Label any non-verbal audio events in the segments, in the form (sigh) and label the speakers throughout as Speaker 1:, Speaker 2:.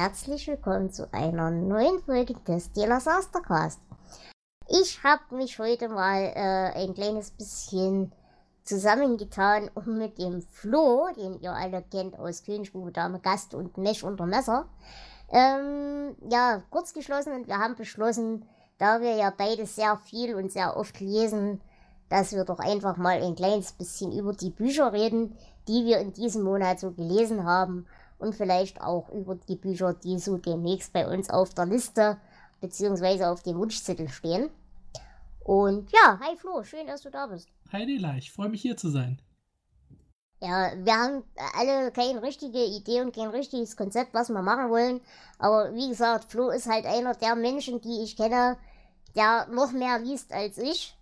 Speaker 1: Herzlich willkommen zu einer neuen Folge des Dealers Astercast. Ich habe mich heute mal äh, ein kleines bisschen zusammengetan, um mit dem Flo, den ihr alle kennt aus Königsbube, Dame, Gast und Mesh unter Messer, ähm, ja, kurz geschlossen und wir haben beschlossen, da wir ja beide sehr viel und sehr oft lesen, dass wir doch einfach mal ein kleines bisschen über die Bücher reden, die wir in diesem Monat so gelesen haben und vielleicht auch über die Bücher, die so demnächst bei uns auf der Liste bzw. auf dem Wunschzettel stehen. Und ja, hi Flo, schön, dass du da bist.
Speaker 2: Hi Dela, ich freue mich hier zu sein.
Speaker 1: Ja, wir haben alle keine richtige Idee und kein richtiges Konzept, was wir machen wollen. Aber wie gesagt, Flo ist halt einer der Menschen, die ich kenne, der noch mehr liest als ich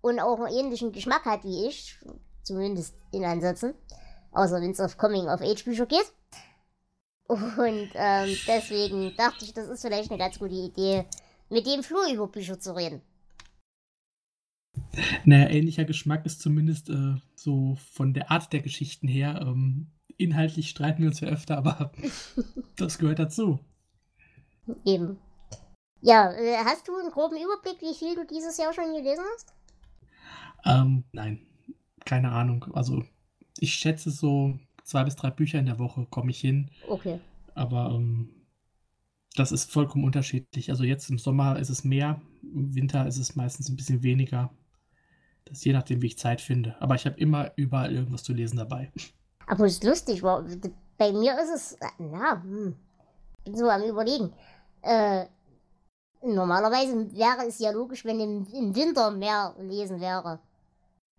Speaker 1: und auch einen ähnlichen Geschmack hat wie ich, zumindest in Ansätzen. Außer wenn es auf Coming-of-Age-Bücher geht. Und ähm, deswegen dachte ich, das ist vielleicht eine ganz gute Idee, mit dem Flo über Bücher zu reden.
Speaker 2: Naja, ähnlicher Geschmack ist zumindest äh, so von der Art der Geschichten her. Ähm, inhaltlich streiten wir uns ja öfter, aber (laughs) das gehört dazu.
Speaker 1: Eben. Ja, äh, hast du einen groben Überblick, wie viel du dieses Jahr schon gelesen hast?
Speaker 2: Ähm, nein, keine Ahnung. Also ich schätze so zwei bis drei Bücher in der Woche komme ich hin.
Speaker 1: Okay.
Speaker 2: Aber ähm, das ist vollkommen unterschiedlich. Also jetzt im Sommer ist es mehr, im Winter ist es meistens ein bisschen weniger. Das ist je nachdem, wie ich Zeit finde. Aber ich habe immer überall irgendwas zu lesen dabei.
Speaker 1: Aber es ist lustig, bei mir ist es, na, hm, bin so am überlegen. Äh, normalerweise wäre es ja logisch, wenn im, im Winter mehr lesen wäre.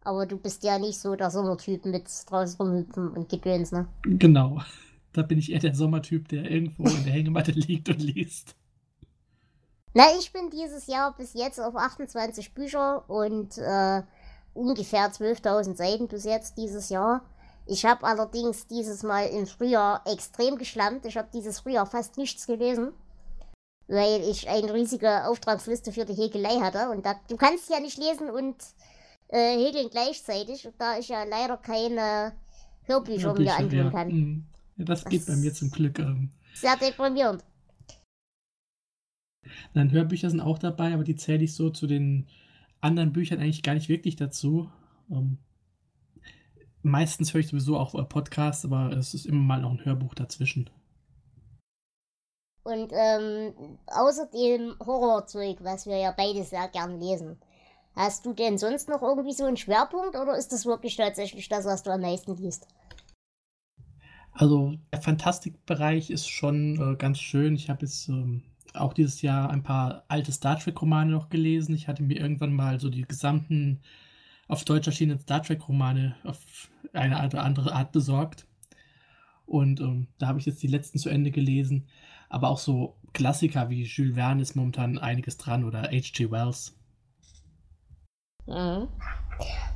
Speaker 1: Aber du bist ja nicht so der Sommertyp mit draußen rumhüpfen und Gedöns, ne?
Speaker 2: Genau. (laughs) Da bin ich eher der Sommertyp, der irgendwo in der Hängematte (laughs) liegt und liest.
Speaker 1: Na, ich bin dieses Jahr bis jetzt auf 28 Bücher und äh, ungefähr 12.000 Seiten bis jetzt dieses Jahr. Ich habe allerdings dieses Mal im Frühjahr extrem geschlampt. Ich habe dieses Frühjahr fast nichts gelesen, weil ich eine riesige Auftragsliste für die Häkelei hatte. Und da, du kannst ja nicht lesen und äh, häkeln gleichzeitig, da ich ja leider keine Hörbücher, Hörbücher mir antun ja. kann. Mhm.
Speaker 2: Ja, das, das, geht bei mir zum Glück. Ähm.
Speaker 1: Sehr deprimierend.
Speaker 2: Nein, Hörbücher sind auch dabei, aber die zähle ich so zu den anderen Büchern eigentlich gar nicht wirklich dazu. Ähm, meistens höre ich sowieso auch äh, Podcasts, aber es ist immer mal noch ein Hörbuch dazwischen.
Speaker 1: Und ähm, außer dem Horrorzeug, was wir ja beide sehr gern lesen, Hast du denn sonst noch irgendwie so einen Schwerpunkt oder ist das wirklich tatsächlich das, was du am meisten liest?
Speaker 2: Also der Fantastikbereich ist schon äh, ganz schön. Ich habe jetzt ähm, auch dieses Jahr ein paar alte Star Trek-Romane noch gelesen. Ich hatte mir irgendwann mal so die gesamten auf Deutsch erschienenen Star Trek-Romane auf eine oder andere Art besorgt. Und ähm, da habe ich jetzt die letzten zu Ende gelesen. Aber auch so Klassiker wie Jules Verne ist momentan einiges dran oder H.G. Wells.
Speaker 1: Mhm.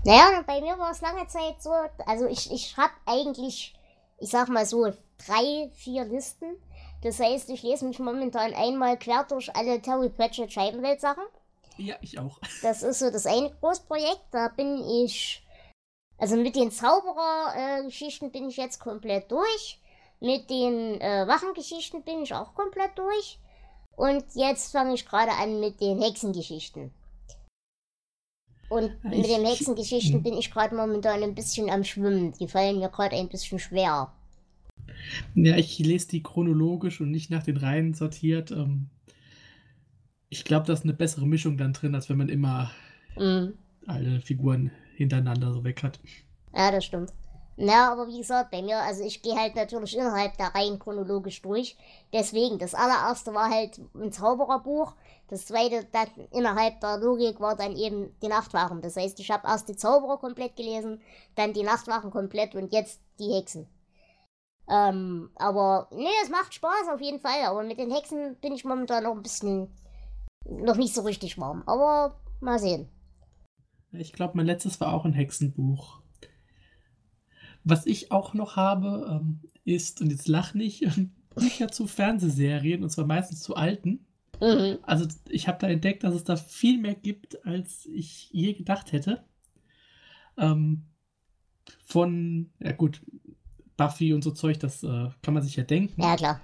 Speaker 1: Naja, bei mir war es lange Zeit so, also ich, ich habe eigentlich, ich sag mal so, drei, vier Listen. Das heißt, ich lese mich momentan einmal quer durch alle Terry Pratchett Scheibenwelt-Sachen.
Speaker 2: Ja, ich auch. (laughs)
Speaker 1: Das ist so das eine Großprojekt. Da bin ich, also mit den Zauberer-Geschichten bin ich jetzt komplett durch. Mit den äh, Wachengeschichten bin ich auch komplett durch. Und jetzt fange ich gerade an mit den Hexengeschichten. Und ich, mit den Hexengeschichten hm. bin ich gerade momentan ein bisschen am Schwimmen. Die fallen mir gerade ein bisschen schwer.
Speaker 2: Ja, ich lese die chronologisch und nicht nach den Reihen sortiert. Ähm, ich glaube, da ist eine bessere Mischung dann drin, als wenn man immer mhm. alle Figuren hintereinander so weg hat.
Speaker 1: Ja, das stimmt. Na, aber wie gesagt, bei mir, also ich gehe halt natürlich innerhalb der Reihen chronologisch durch. Deswegen, das allererste war halt ein Zaubererbuch. Das zweite dann innerhalb der Logik war dann eben die Nachtwachen. Das heißt, ich habe erst die Zauberer komplett gelesen, dann die Nachtwachen komplett und jetzt die Hexen. Ähm, aber nee, es macht Spaß auf jeden Fall. Aber mit den Hexen bin ich momentan noch ein bisschen noch nicht so richtig warm. Aber mal sehen.
Speaker 2: Ich glaube, mein letztes war auch ein Hexenbuch. Was ich auch noch habe, ähm, ist, und jetzt lach nicht, (laughs) Bücher zu Fernsehserien, und zwar meistens zu alten. Mhm. Also ich habe da entdeckt, dass es da viel mehr gibt, als ich je gedacht hätte. Ähm, von, ja gut, Buffy und so Zeug, das äh, kann man sich ja denken.
Speaker 1: Ja, klar.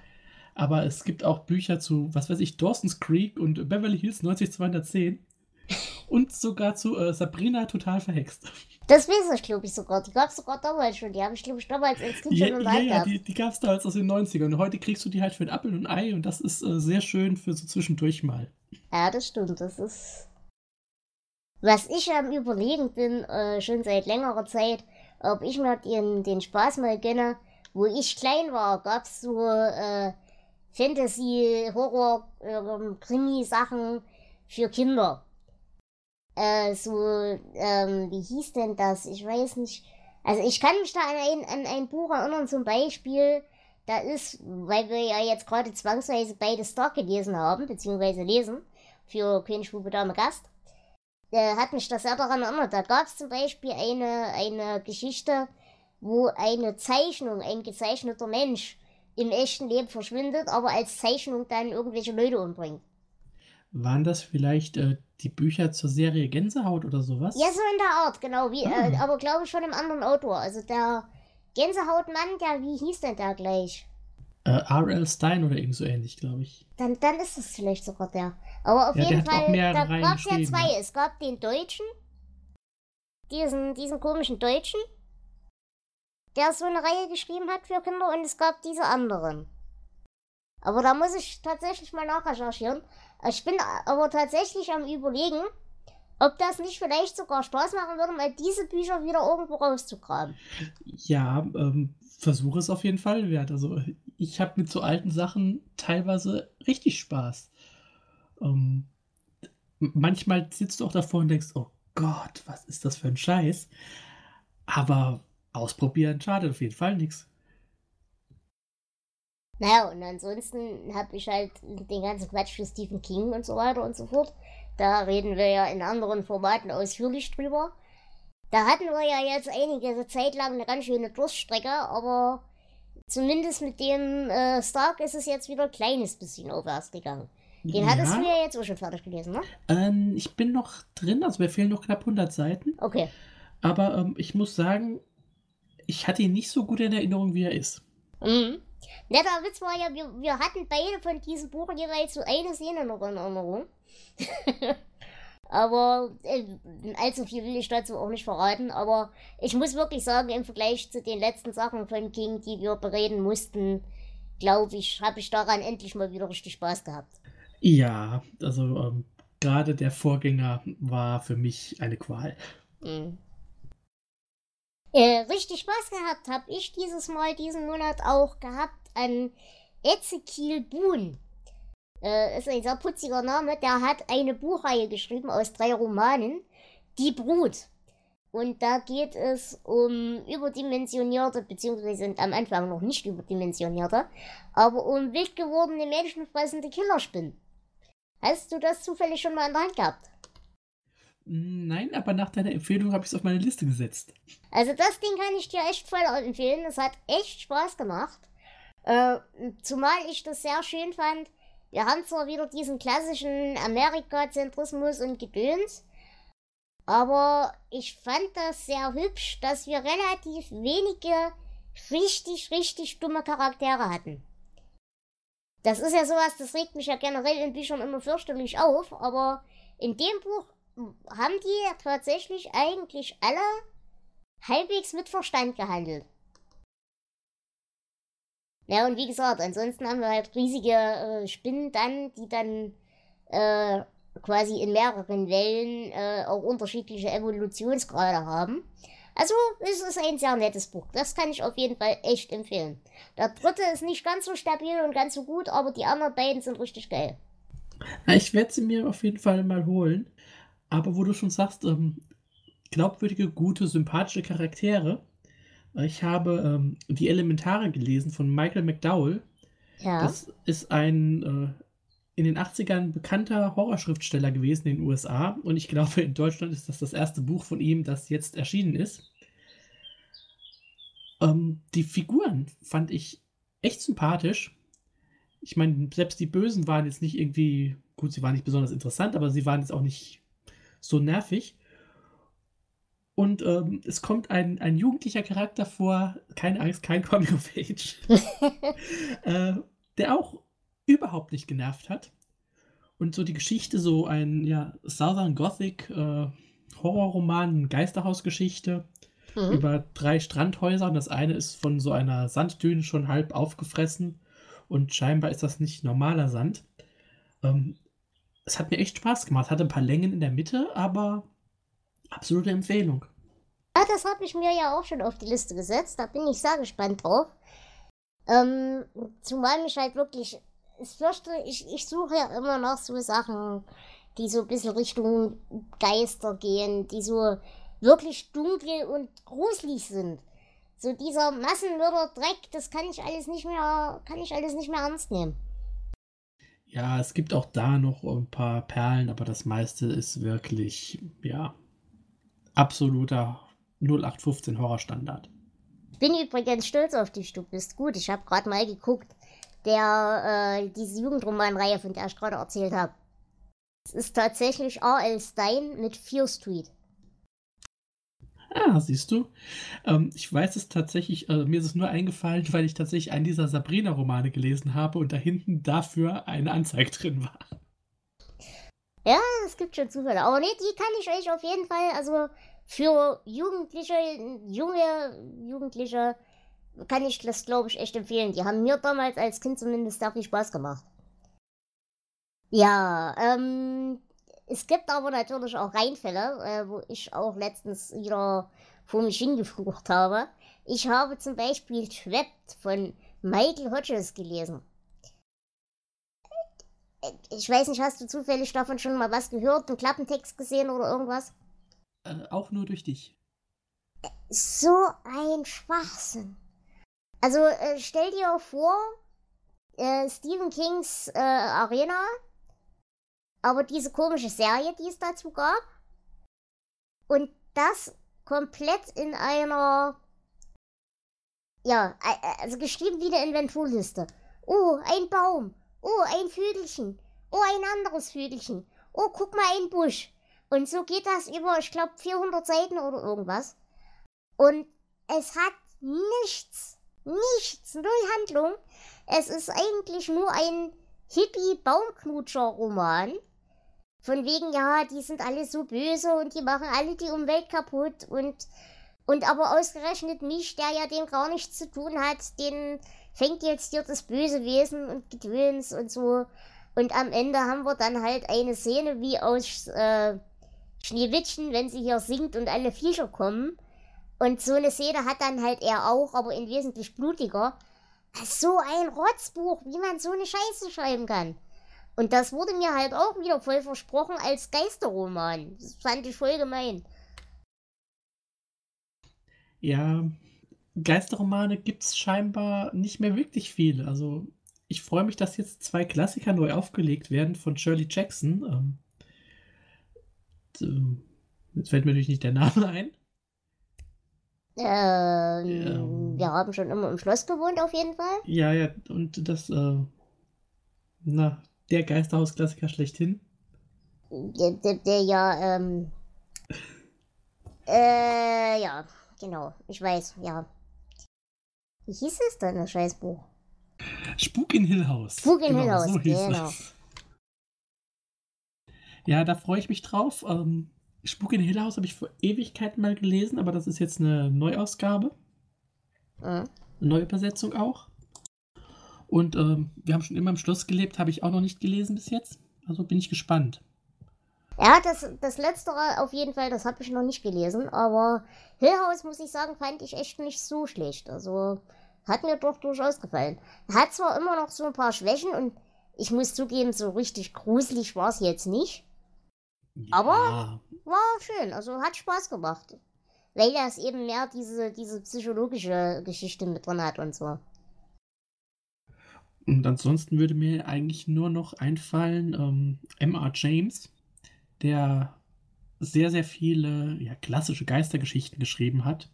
Speaker 2: Aber es gibt auch Bücher zu, was weiß ich, Dawson's Creek und Beverly Hills 90210 (laughs) und sogar zu äh, Sabrina total verhext.
Speaker 1: Das weiß ich, glaube ich, sogar. Die gab es sogar damals schon. Die habe ich, glaube ich, damals als Kind
Speaker 2: ja,
Speaker 1: schon
Speaker 2: ja, ja, die, die gab es damals aus den 90ern. Und heute kriegst du die halt für ein Apfel und ein Ei und das ist äh, sehr schön für so zwischendurch mal.
Speaker 1: Ja, das stimmt. Das ist. Was ich am Überlegen bin, äh, schon seit längerer Zeit, ob ich mir den, den Spaß mal gönne. Wo ich klein war, gab es so äh, Fantasy, Horror, äh, Krimi-Sachen für Kinder äh, so, ähm, wie hieß denn das? Ich weiß nicht. Also ich kann mich da an ein, an ein Buch erinnern, zum Beispiel, da ist, weil wir ja jetzt gerade zwangsweise beide Stark gelesen haben, beziehungsweise lesen, für König Bube Dame Gast, äh, hat mich das sehr daran erinnert. Da gab es zum Beispiel eine, eine Geschichte, wo eine Zeichnung, ein gezeichneter Mensch im echten Leben verschwindet, aber als Zeichnung dann irgendwelche Leute umbringt.
Speaker 2: Waren das vielleicht äh, die Bücher zur Serie Gänsehaut oder sowas?
Speaker 1: Ja, so in der Art, genau. Wie, äh, ah. äh, aber glaube ich von einem anderen Autor. Also der Gänsehautmann, der, wie hieß denn der gleich?
Speaker 2: Äh, R.L. Stein oder irgend so ähnlich, glaube ich.
Speaker 1: Dann, dann ist es vielleicht sogar der. Aber auf ja, jeden Fall, da gab es ja zwei. Es gab den Deutschen, diesen, diesen komischen Deutschen, der so eine Reihe geschrieben hat für Kinder und es gab diese anderen. Aber da muss ich tatsächlich mal nachrecherchieren. Ich bin aber tatsächlich am Überlegen, ob das nicht vielleicht sogar Spaß machen würde, mal diese Bücher wieder irgendwo rauszugraben.
Speaker 2: Ja, ähm, versuche es auf jeden Fall wert. Also ich habe mit so alten Sachen teilweise richtig Spaß. Ähm, manchmal sitzt du auch davor und denkst, oh Gott, was ist das für ein Scheiß? Aber ausprobieren schadet auf jeden Fall nichts.
Speaker 1: Naja, und ansonsten habe ich halt den ganzen Quatsch für Stephen King und so weiter und so fort. Da reden wir ja in anderen Formaten ausführlich drüber. Da hatten wir ja jetzt einige Zeit lang eine ganz schöne Durststrecke, aber zumindest mit dem äh, Stark ist es jetzt wieder ein kleines bisschen aufwärts gegangen. Den ja. hattest du ja jetzt auch schon fertig gelesen, ne?
Speaker 2: Ähm, ich bin noch drin, also mir fehlen noch knapp 100 Seiten.
Speaker 1: Okay.
Speaker 2: Aber ähm, ich muss sagen, ich hatte ihn nicht so gut in Erinnerung, wie er ist.
Speaker 1: Mhm. Netter Witz war ja, wir, wir hatten beide von diesem Buch jeweils so eine Szene noch in Erinnerung. (laughs) aber äh, allzu viel will ich dazu auch nicht verraten. Aber ich muss wirklich sagen, im Vergleich zu den letzten Sachen von King, die wir bereden mussten, glaube ich, habe ich daran endlich mal wieder richtig Spaß gehabt.
Speaker 2: Ja, also ähm, gerade der Vorgänger war für mich eine Qual. Mhm.
Speaker 1: Äh, richtig Spaß gehabt habe ich dieses Mal, diesen Monat auch gehabt an Ezekiel Boone. Äh, ist ein sehr putziger Name. Der hat eine Buchreihe geschrieben aus drei Romanen. Die Brut. Und da geht es um überdimensionierte, beziehungsweise am Anfang noch nicht überdimensionierte, aber um wild gewordene menschenfressende Killerspinnen. Hast du das zufällig schon mal in der Hand gehabt?
Speaker 2: Nein, aber nach deiner Empfehlung habe ich es auf meine Liste gesetzt.
Speaker 1: Also das Ding kann ich dir echt voll empfehlen. Es hat echt Spaß gemacht. Äh, zumal ich das sehr schön fand. Wir haben zwar wieder diesen klassischen Amerika-Zentrismus und Gedöns, aber ich fand das sehr hübsch, dass wir relativ wenige richtig, richtig dumme Charaktere hatten. Das ist ja sowas, das regt mich ja generell in Büchern immer fürchterlich auf, aber in dem Buch haben die tatsächlich eigentlich alle halbwegs mit Verstand gehandelt. Ja, und wie gesagt, ansonsten haben wir halt riesige äh, Spinnen dann, die dann äh, quasi in mehreren Wellen äh, auch unterschiedliche Evolutionsgrade haben. Also, es ist ein sehr nettes Buch. Das kann ich auf jeden Fall echt empfehlen. Der dritte ist nicht ganz so stabil und ganz so gut, aber die anderen beiden sind richtig geil.
Speaker 2: Ich werde sie mir auf jeden Fall mal holen. Aber wo du schon sagst, ähm, glaubwürdige, gute, sympathische Charaktere. Ich habe ähm, die Elementare gelesen von Michael McDowell. Ja. Das ist ein äh, in den 80ern bekannter Horrorschriftsteller gewesen in den USA und ich glaube, in Deutschland ist das das erste Buch von ihm, das jetzt erschienen ist. Ähm, die Figuren fand ich echt sympathisch. Ich meine, selbst die Bösen waren jetzt nicht irgendwie, gut, sie waren nicht besonders interessant, aber sie waren jetzt auch nicht so nervig. Und ähm, es kommt ein, ein jugendlicher Charakter vor, keine Angst, kein Coming of Age, äh, der auch überhaupt nicht genervt hat. Und so die Geschichte, so ein ja, Southern Gothic äh, Horrorroman, Geisterhausgeschichte mhm. über drei Strandhäuser. Und das eine ist von so einer Sanddüne schon halb aufgefressen. Und scheinbar ist das nicht normaler Sand. Ähm, es hat mir echt Spaß gemacht. Hatte ein paar Längen in der Mitte, aber absolute Empfehlung.
Speaker 1: Ja, das habe ich mir ja auch schon auf die Liste gesetzt. Da bin ich sehr gespannt drauf. Ähm, zumal mich halt wirklich ich fürchte, ich, ich suche ja immer noch so Sachen, die so ein bisschen Richtung Geister gehen, die so wirklich dunkel und gruselig sind. So dieser Massenmörder Dreck, das kann ich alles nicht mehr, kann ich alles nicht mehr ernst nehmen.
Speaker 2: Ja, es gibt auch da noch ein paar Perlen, aber das meiste ist wirklich, ja, absoluter 0815 Horrorstandard.
Speaker 1: Bin übrigens stolz auf dich, du bist gut. Ich habe gerade mal geguckt der äh, diese Jugendromanreihe, von der ich gerade erzählt habe. Es ist tatsächlich R.L. Stein mit Fear Street.
Speaker 2: Ah, siehst du. Ähm, ich weiß es tatsächlich, äh, mir ist es nur eingefallen, weil ich tatsächlich einen dieser Sabrina-Romane gelesen habe und da hinten dafür eine Anzeige drin war.
Speaker 1: Ja, es gibt schon Zufälle. Aber nee, die kann ich euch auf jeden Fall, also für Jugendliche, junge Jugendliche, kann ich das, glaube ich, echt empfehlen. Die haben mir damals als Kind zumindest sehr viel Spaß gemacht. Ja, ähm, es gibt aber natürlich auch Reinfälle, äh, wo ich auch letztens wieder vor mich hingeflucht habe. Ich habe zum Beispiel Trapped von Michael Hodges gelesen. Ich weiß nicht, hast du zufällig davon schon mal was gehört, einen Klappentext gesehen oder irgendwas?
Speaker 2: Äh, auch nur durch dich.
Speaker 1: So ein Schwachsinn. Also äh, stell dir vor, äh, Stephen Kings äh, Arena, aber diese komische Serie, die es dazu gab. Und das komplett in einer, ja, also geschrieben wie eine Inventurliste. Oh, ein Baum. Oh, ein Vögelchen. Oh, ein anderes Vögelchen. Oh, guck mal, ein Busch. Und so geht das über, ich glaube, 400 Seiten oder irgendwas. Und es hat nichts Nichts, null Handlung. Es ist eigentlich nur ein Hippie-Baumknutscher-Roman. Von wegen, ja, die sind alle so böse und die machen alle die Umwelt kaputt und, und aber ausgerechnet mich, der ja dem gar nichts zu tun hat, den fängt jetzt hier das böse Wesen und Gedöns und so. Und am Ende haben wir dann halt eine Szene wie aus äh, Schneewittchen, wenn sie hier singt und alle Viecher kommen. Und so eine Szene hat dann halt er auch, aber in wesentlich blutiger. So ein Rotzbuch, wie man so eine Scheiße schreiben kann. Und das wurde mir halt auch wieder voll versprochen als Geisterroman. Das fand ich voll gemein.
Speaker 2: Ja, Geisterromane gibt es scheinbar nicht mehr wirklich viele. Also ich freue mich, dass jetzt zwei Klassiker neu aufgelegt werden von Shirley Jackson. Ähm, jetzt fällt mir natürlich nicht der Name ein.
Speaker 1: Ähm, ja. Wir haben schon immer im Schloss gewohnt, auf jeden Fall.
Speaker 2: Ja, ja, und das, äh, na, der Geisterhausklassiker schlechthin.
Speaker 1: Der, der, der ja, ähm, äh, ja, genau, ich weiß, ja. Wie hieß es denn, das Scheißbuch?
Speaker 2: Spuk in Hill House.
Speaker 1: Spuk in genau, Hill House, so genau. Es.
Speaker 2: Ja, da freue ich mich drauf. Ähm, Spuk in Hill House habe ich vor Ewigkeiten mal gelesen, aber das ist jetzt eine Neuausgabe. Mhm. Eine Neuübersetzung auch. Und ähm, wir haben schon immer im Schloss gelebt, habe ich auch noch nicht gelesen bis jetzt. Also bin ich gespannt.
Speaker 1: Ja, das, das Letztere auf jeden Fall, das habe ich noch nicht gelesen. Aber Hill House, muss ich sagen, fand ich echt nicht so schlecht. Also hat mir doch durchaus gefallen. Hat zwar immer noch so ein paar Schwächen und ich muss zugeben, so richtig gruselig war es jetzt nicht. Ja. Aber war schön, also hat Spaß gemacht. Weil das eben mehr diese, diese psychologische Geschichte mit drin hat und so.
Speaker 2: Und ansonsten würde mir eigentlich nur noch einfallen, ähm, M.R. James, der sehr, sehr viele ja, klassische Geistergeschichten geschrieben hat.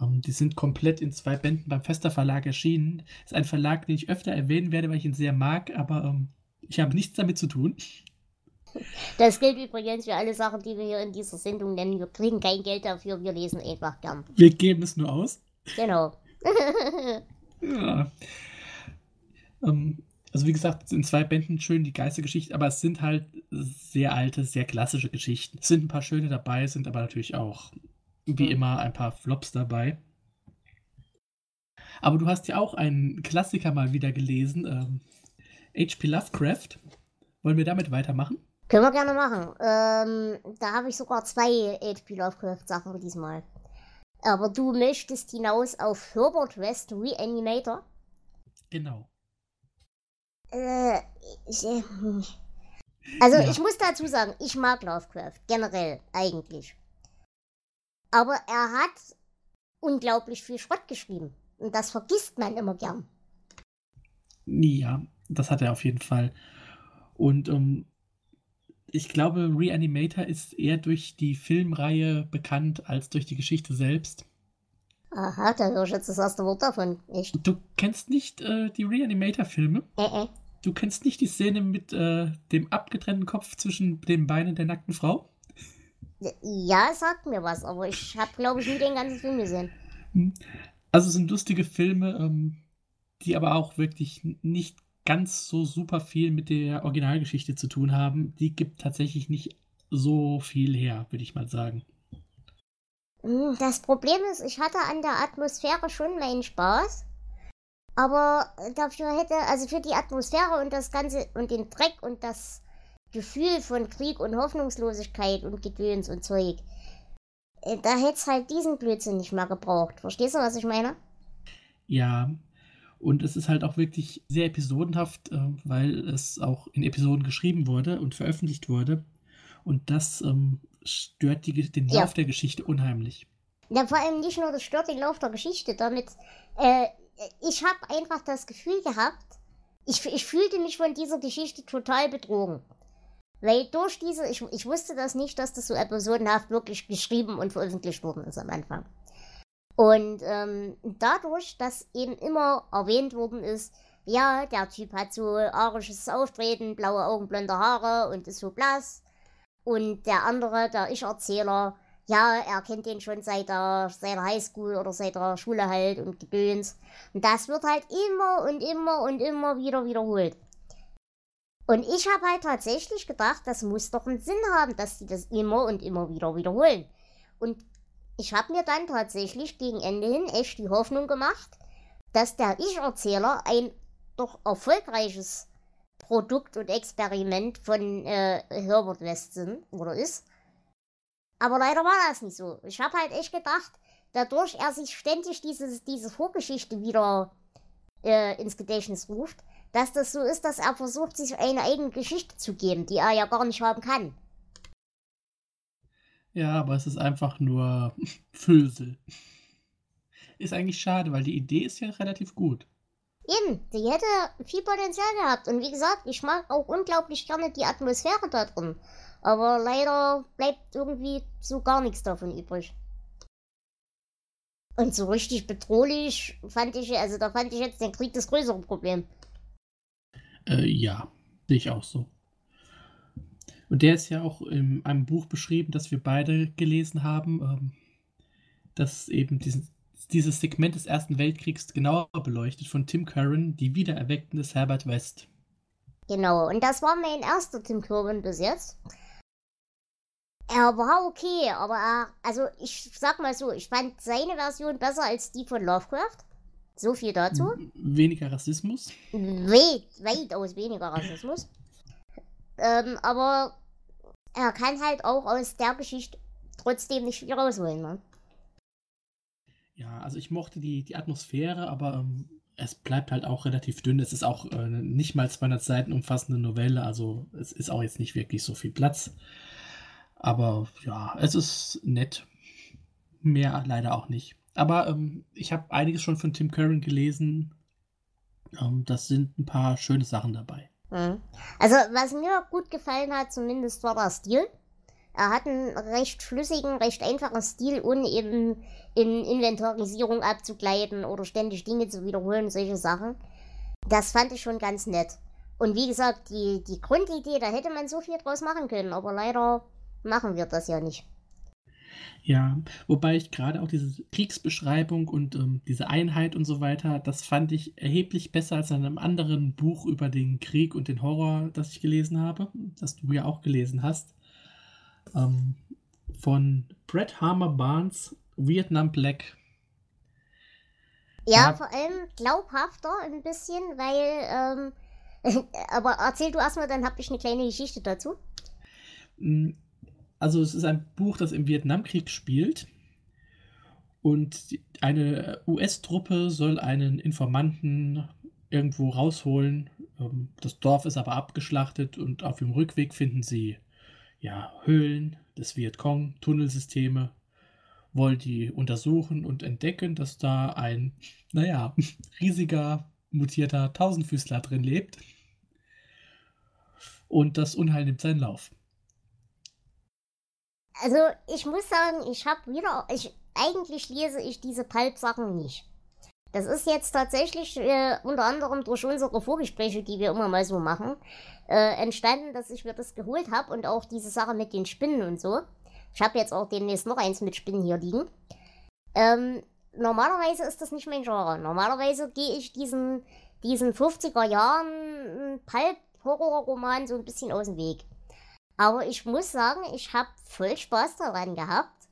Speaker 2: Ähm, die sind komplett in zwei Bänden beim Fester Verlag erschienen. Ist ein Verlag, den ich öfter erwähnen werde, weil ich ihn sehr mag, aber ähm, ich habe nichts damit zu tun.
Speaker 1: Das gilt übrigens für alle Sachen, die wir hier in dieser Sendung nennen. Wir kriegen kein Geld dafür, wir lesen einfach gern.
Speaker 2: Wir geben es nur aus.
Speaker 1: Genau. (laughs)
Speaker 2: ja. Ähm, also wie gesagt, in zwei Bänden schön die Geistergeschichte, aber es sind halt sehr alte, sehr klassische Geschichten. Es sind ein paar schöne dabei, sind aber natürlich auch wie mhm. immer ein paar Flops dabei. Aber du hast ja auch einen Klassiker mal wieder gelesen, ähm, H.P. Lovecraft. Wollen wir damit weitermachen?
Speaker 1: Können wir gerne machen. Ähm, da habe ich sogar zwei H.P. Lovecraft-Sachen diesmal. Aber du möchtest hinaus auf Herbert West Reanimator?
Speaker 2: Genau.
Speaker 1: Äh, äh, also ja. ich muss dazu sagen, ich mag Lovecraft, generell, eigentlich. Aber er hat unglaublich viel Schrott geschrieben. Und das vergisst man immer gern.
Speaker 2: Ja, das hat er auf jeden Fall. Und ähm, ich glaube, Reanimator ist eher durch die Filmreihe bekannt als durch die Geschichte selbst.
Speaker 1: Aha, da höre ich jetzt das erste Wort davon. Echt.
Speaker 2: Du kennst nicht äh, die Reanimator-Filme?
Speaker 1: Äh, äh.
Speaker 2: Du kennst nicht die Szene mit äh, dem abgetrennten Kopf zwischen den Beinen der nackten Frau?
Speaker 1: Ja, sagt mir was, aber ich habe, glaube ich, nie den ganzen Film gesehen.
Speaker 2: Hm. Also es sind lustige Filme, ähm, die aber auch wirklich nicht ganz so super viel mit der Originalgeschichte zu tun haben. Die gibt tatsächlich nicht so viel her, würde ich mal sagen.
Speaker 1: Das Problem ist, ich hatte an der Atmosphäre schon meinen Spaß. Aber dafür hätte, also für die Atmosphäre und das Ganze und den Dreck und das Gefühl von Krieg und Hoffnungslosigkeit und Gedöns und Zeug, äh, da hätte es halt diesen Blödsinn nicht mehr gebraucht. Verstehst du, was ich meine?
Speaker 2: Ja, und es ist halt auch wirklich sehr episodenhaft, äh, weil es auch in Episoden geschrieben wurde und veröffentlicht wurde. Und das ähm, stört die, den Lauf ja. der Geschichte unheimlich.
Speaker 1: Ja, vor allem nicht nur das stört den Lauf der Geschichte, damit äh, ich habe einfach das Gefühl gehabt, ich, ich fühlte mich von dieser Geschichte total betrogen. Weil durch diese, ich, ich wusste das nicht, dass das so episodenhaft wirklich geschrieben und veröffentlicht worden ist am Anfang. Und ähm, dadurch, dass eben immer erwähnt worden ist, ja, der Typ hat so arisches Auftreten, blaue Augen, blonde Haare und ist so blass. Und der andere, der Ich-Erzähler, ja, er kennt den schon seit der, seit Highschool oder seit der Schule halt und Gedöns. Und das wird halt immer und immer und immer wieder wiederholt. Und ich habe halt tatsächlich gedacht, das muss doch einen Sinn haben, dass die das immer und immer wieder wiederholen. Und ich habe mir dann tatsächlich gegen Ende hin echt die Hoffnung gemacht, dass der Ich-Erzähler ein doch erfolgreiches Produkt und Experiment von äh, Herbert Weston oder ist. Aber leider war das nicht so. Ich habe halt echt gedacht, dadurch er sich ständig dieses, diese Vorgeschichte wieder äh, ins Gedächtnis ruft, dass das so ist, dass er versucht, sich eine eigene Geschichte zu geben, die er ja gar nicht haben kann.
Speaker 2: Ja, aber es ist einfach nur (laughs) Füllsel. Ist eigentlich schade, weil die Idee ist ja relativ gut.
Speaker 1: Eben, die hätte viel Potenzial gehabt. Und wie gesagt, ich mag auch unglaublich gerne die Atmosphäre da drin. Aber leider bleibt irgendwie so gar nichts davon übrig. Und so richtig bedrohlich fand ich, also da fand ich jetzt den Krieg das größere Problem.
Speaker 2: Äh, ja, sehe ich auch so. Und der ist ja auch in einem Buch beschrieben, das wir beide gelesen haben, ähm, das eben diesen, dieses Segment des Ersten Weltkriegs genauer beleuchtet von Tim Curran, die Wiedererweckten des Herbert West.
Speaker 1: Genau, und das war mein erster Tim Curran bis jetzt. Er war okay, aber er, also ich sag mal so, ich fand seine Version besser als die von Lovecraft. So viel dazu.
Speaker 2: Weniger Rassismus.
Speaker 1: Weit, weitaus weniger Rassismus. Ähm, aber er kann halt auch aus der Geschichte trotzdem nicht viel rausholen. Ne?
Speaker 2: Ja, also ich mochte die, die Atmosphäre, aber ähm, es bleibt halt auch relativ dünn. Es ist auch äh, nicht mal 200 Seiten umfassende Novelle, also es ist auch jetzt nicht wirklich so viel Platz. Aber ja, es ist nett. Mehr leider auch nicht. Aber ähm, ich habe einiges schon von Tim Curran gelesen Ähm, das sind ein paar schöne Sachen dabei.
Speaker 1: Mhm. Also, was mir gut gefallen hat, zumindest war der Stil. Er hat einen recht flüssigen, recht einfachen Stil, ohne eben in Inventarisierung abzugleiten oder ständig Dinge zu wiederholen, solche Sachen. Das fand ich schon ganz nett. Und wie gesagt, die, die Grundidee, da hätte man so viel draus machen können, aber leider machen wir das ja nicht.
Speaker 2: Ja, wobei ich gerade auch diese Kriegsbeschreibung und ähm, diese Einheit und so weiter, das fand ich erheblich besser als in einem anderen Buch über den Krieg und den Horror, das ich gelesen habe, das du ja auch gelesen hast. Ähm, von Brett Harmer Barnes, Vietnam Black.
Speaker 1: Ja, ja, vor allem glaubhafter ein bisschen, weil, ähm, (laughs) aber erzähl du erstmal, dann habe ich eine kleine Geschichte dazu.
Speaker 2: Mm, also es ist ein Buch, das im Vietnamkrieg spielt. Und eine US-Truppe soll einen Informanten irgendwo rausholen. Ähm, das Dorf ist aber abgeschlachtet und auf dem Rückweg finden sie ja, Höhlen des Vietcong, Tunnelsysteme, wollen die untersuchen und entdecken, dass da ein, naja, (laughs) riesiger, mutierter Tausendfüßler drin lebt. Und das Unheil nimmt seinen Lauf.
Speaker 1: Also, ich muss sagen, ich habe wieder, ich, eigentlich lese ich diese Pulp-Sachen nicht. Das ist jetzt tatsächlich äh, unter anderem durch unsere Vorgespräche, die wir immer mal so machen, äh, entstanden, dass ich mir das geholt habe und auch diese Sache mit den Spinnen und so. Ich habe jetzt auch demnächst noch eins mit Spinnen hier liegen. Ähm, normalerweise ist das nicht mein Genre. Normalerweise gehe ich diesen, diesen 50er Jahren Pulp-Horror-Roman so ein bisschen aus dem Weg. Aber ich muss sagen, ich habe voll Spaß daran gehabt.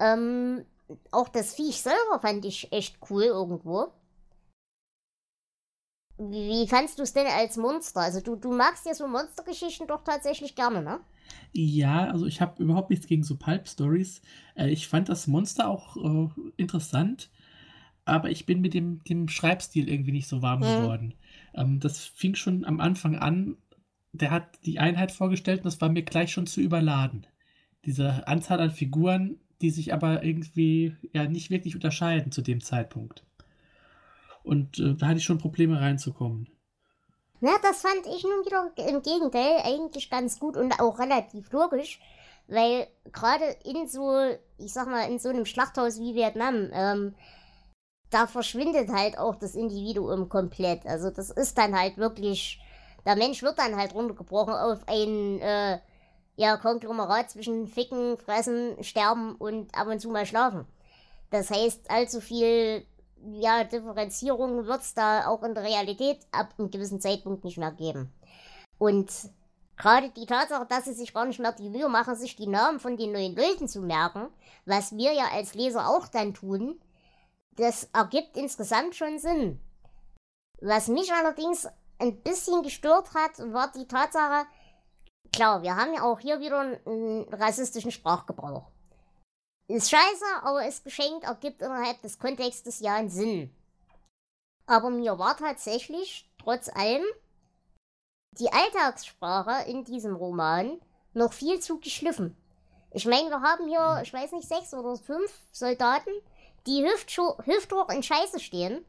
Speaker 1: Ähm, auch das Viech selber fand ich echt cool irgendwo. Wie, fandst du es denn als Monster? Also du, du magst ja so Monstergeschichten doch tatsächlich gerne, ne?
Speaker 2: Ja, also ich habe überhaupt nichts gegen so Pulp-Stories. Äh, ich fand das Monster auch äh, interessant, aber ich bin mit dem, dem Schreibstil irgendwie nicht so warm mhm. geworden. Ähm, das fing schon am Anfang an. Der hat die Einheit vorgestellt und das war mir gleich schon zu überladen. Diese Anzahl an Figuren, die sich aber irgendwie ja nicht wirklich unterscheiden zu dem Zeitpunkt. Und äh, da hatte ich schon Probleme reinzukommen.
Speaker 1: Na, das fand ich nun wieder im Gegenteil eigentlich ganz gut und auch relativ logisch, weil gerade in so, ich sag mal, in so einem Schlachthaus wie Vietnam, ähm, da verschwindet halt auch das Individuum komplett. Also das ist dann halt wirklich, der Mensch wird dann halt runtergebrochen auf ein äh, ja, Konglomerat zwischen Ficken, Fressen, Sterben und ab und zu mal schlafen. Das heißt, allzu viel ja, Differenzierung wird es da auch in der Realität ab einem gewissen Zeitpunkt nicht mehr geben. Und gerade die Tatsache, dass sie sich gar nicht mehr die Mühe machen, sich die Namen von den neuen Leuten zu merken, was wir ja als Leser auch dann tun, das ergibt insgesamt schon Sinn. Was mich allerdings ein bisschen gestört hat, war die Tatsache, klar, wir haben ja auch hier wieder einen rassistischen Sprachgebrauch. Ist scheiße, aber ist geschenkt, ergibt innerhalb des Kontextes ja einen Sinn. Aber mir war tatsächlich, trotz allem, die Alltagssprache in diesem Roman noch viel zu geschliffen. Ich meine, wir haben hier, ich weiß nicht, sechs oder fünf Soldaten, die hüfthoch in Scheiße stehen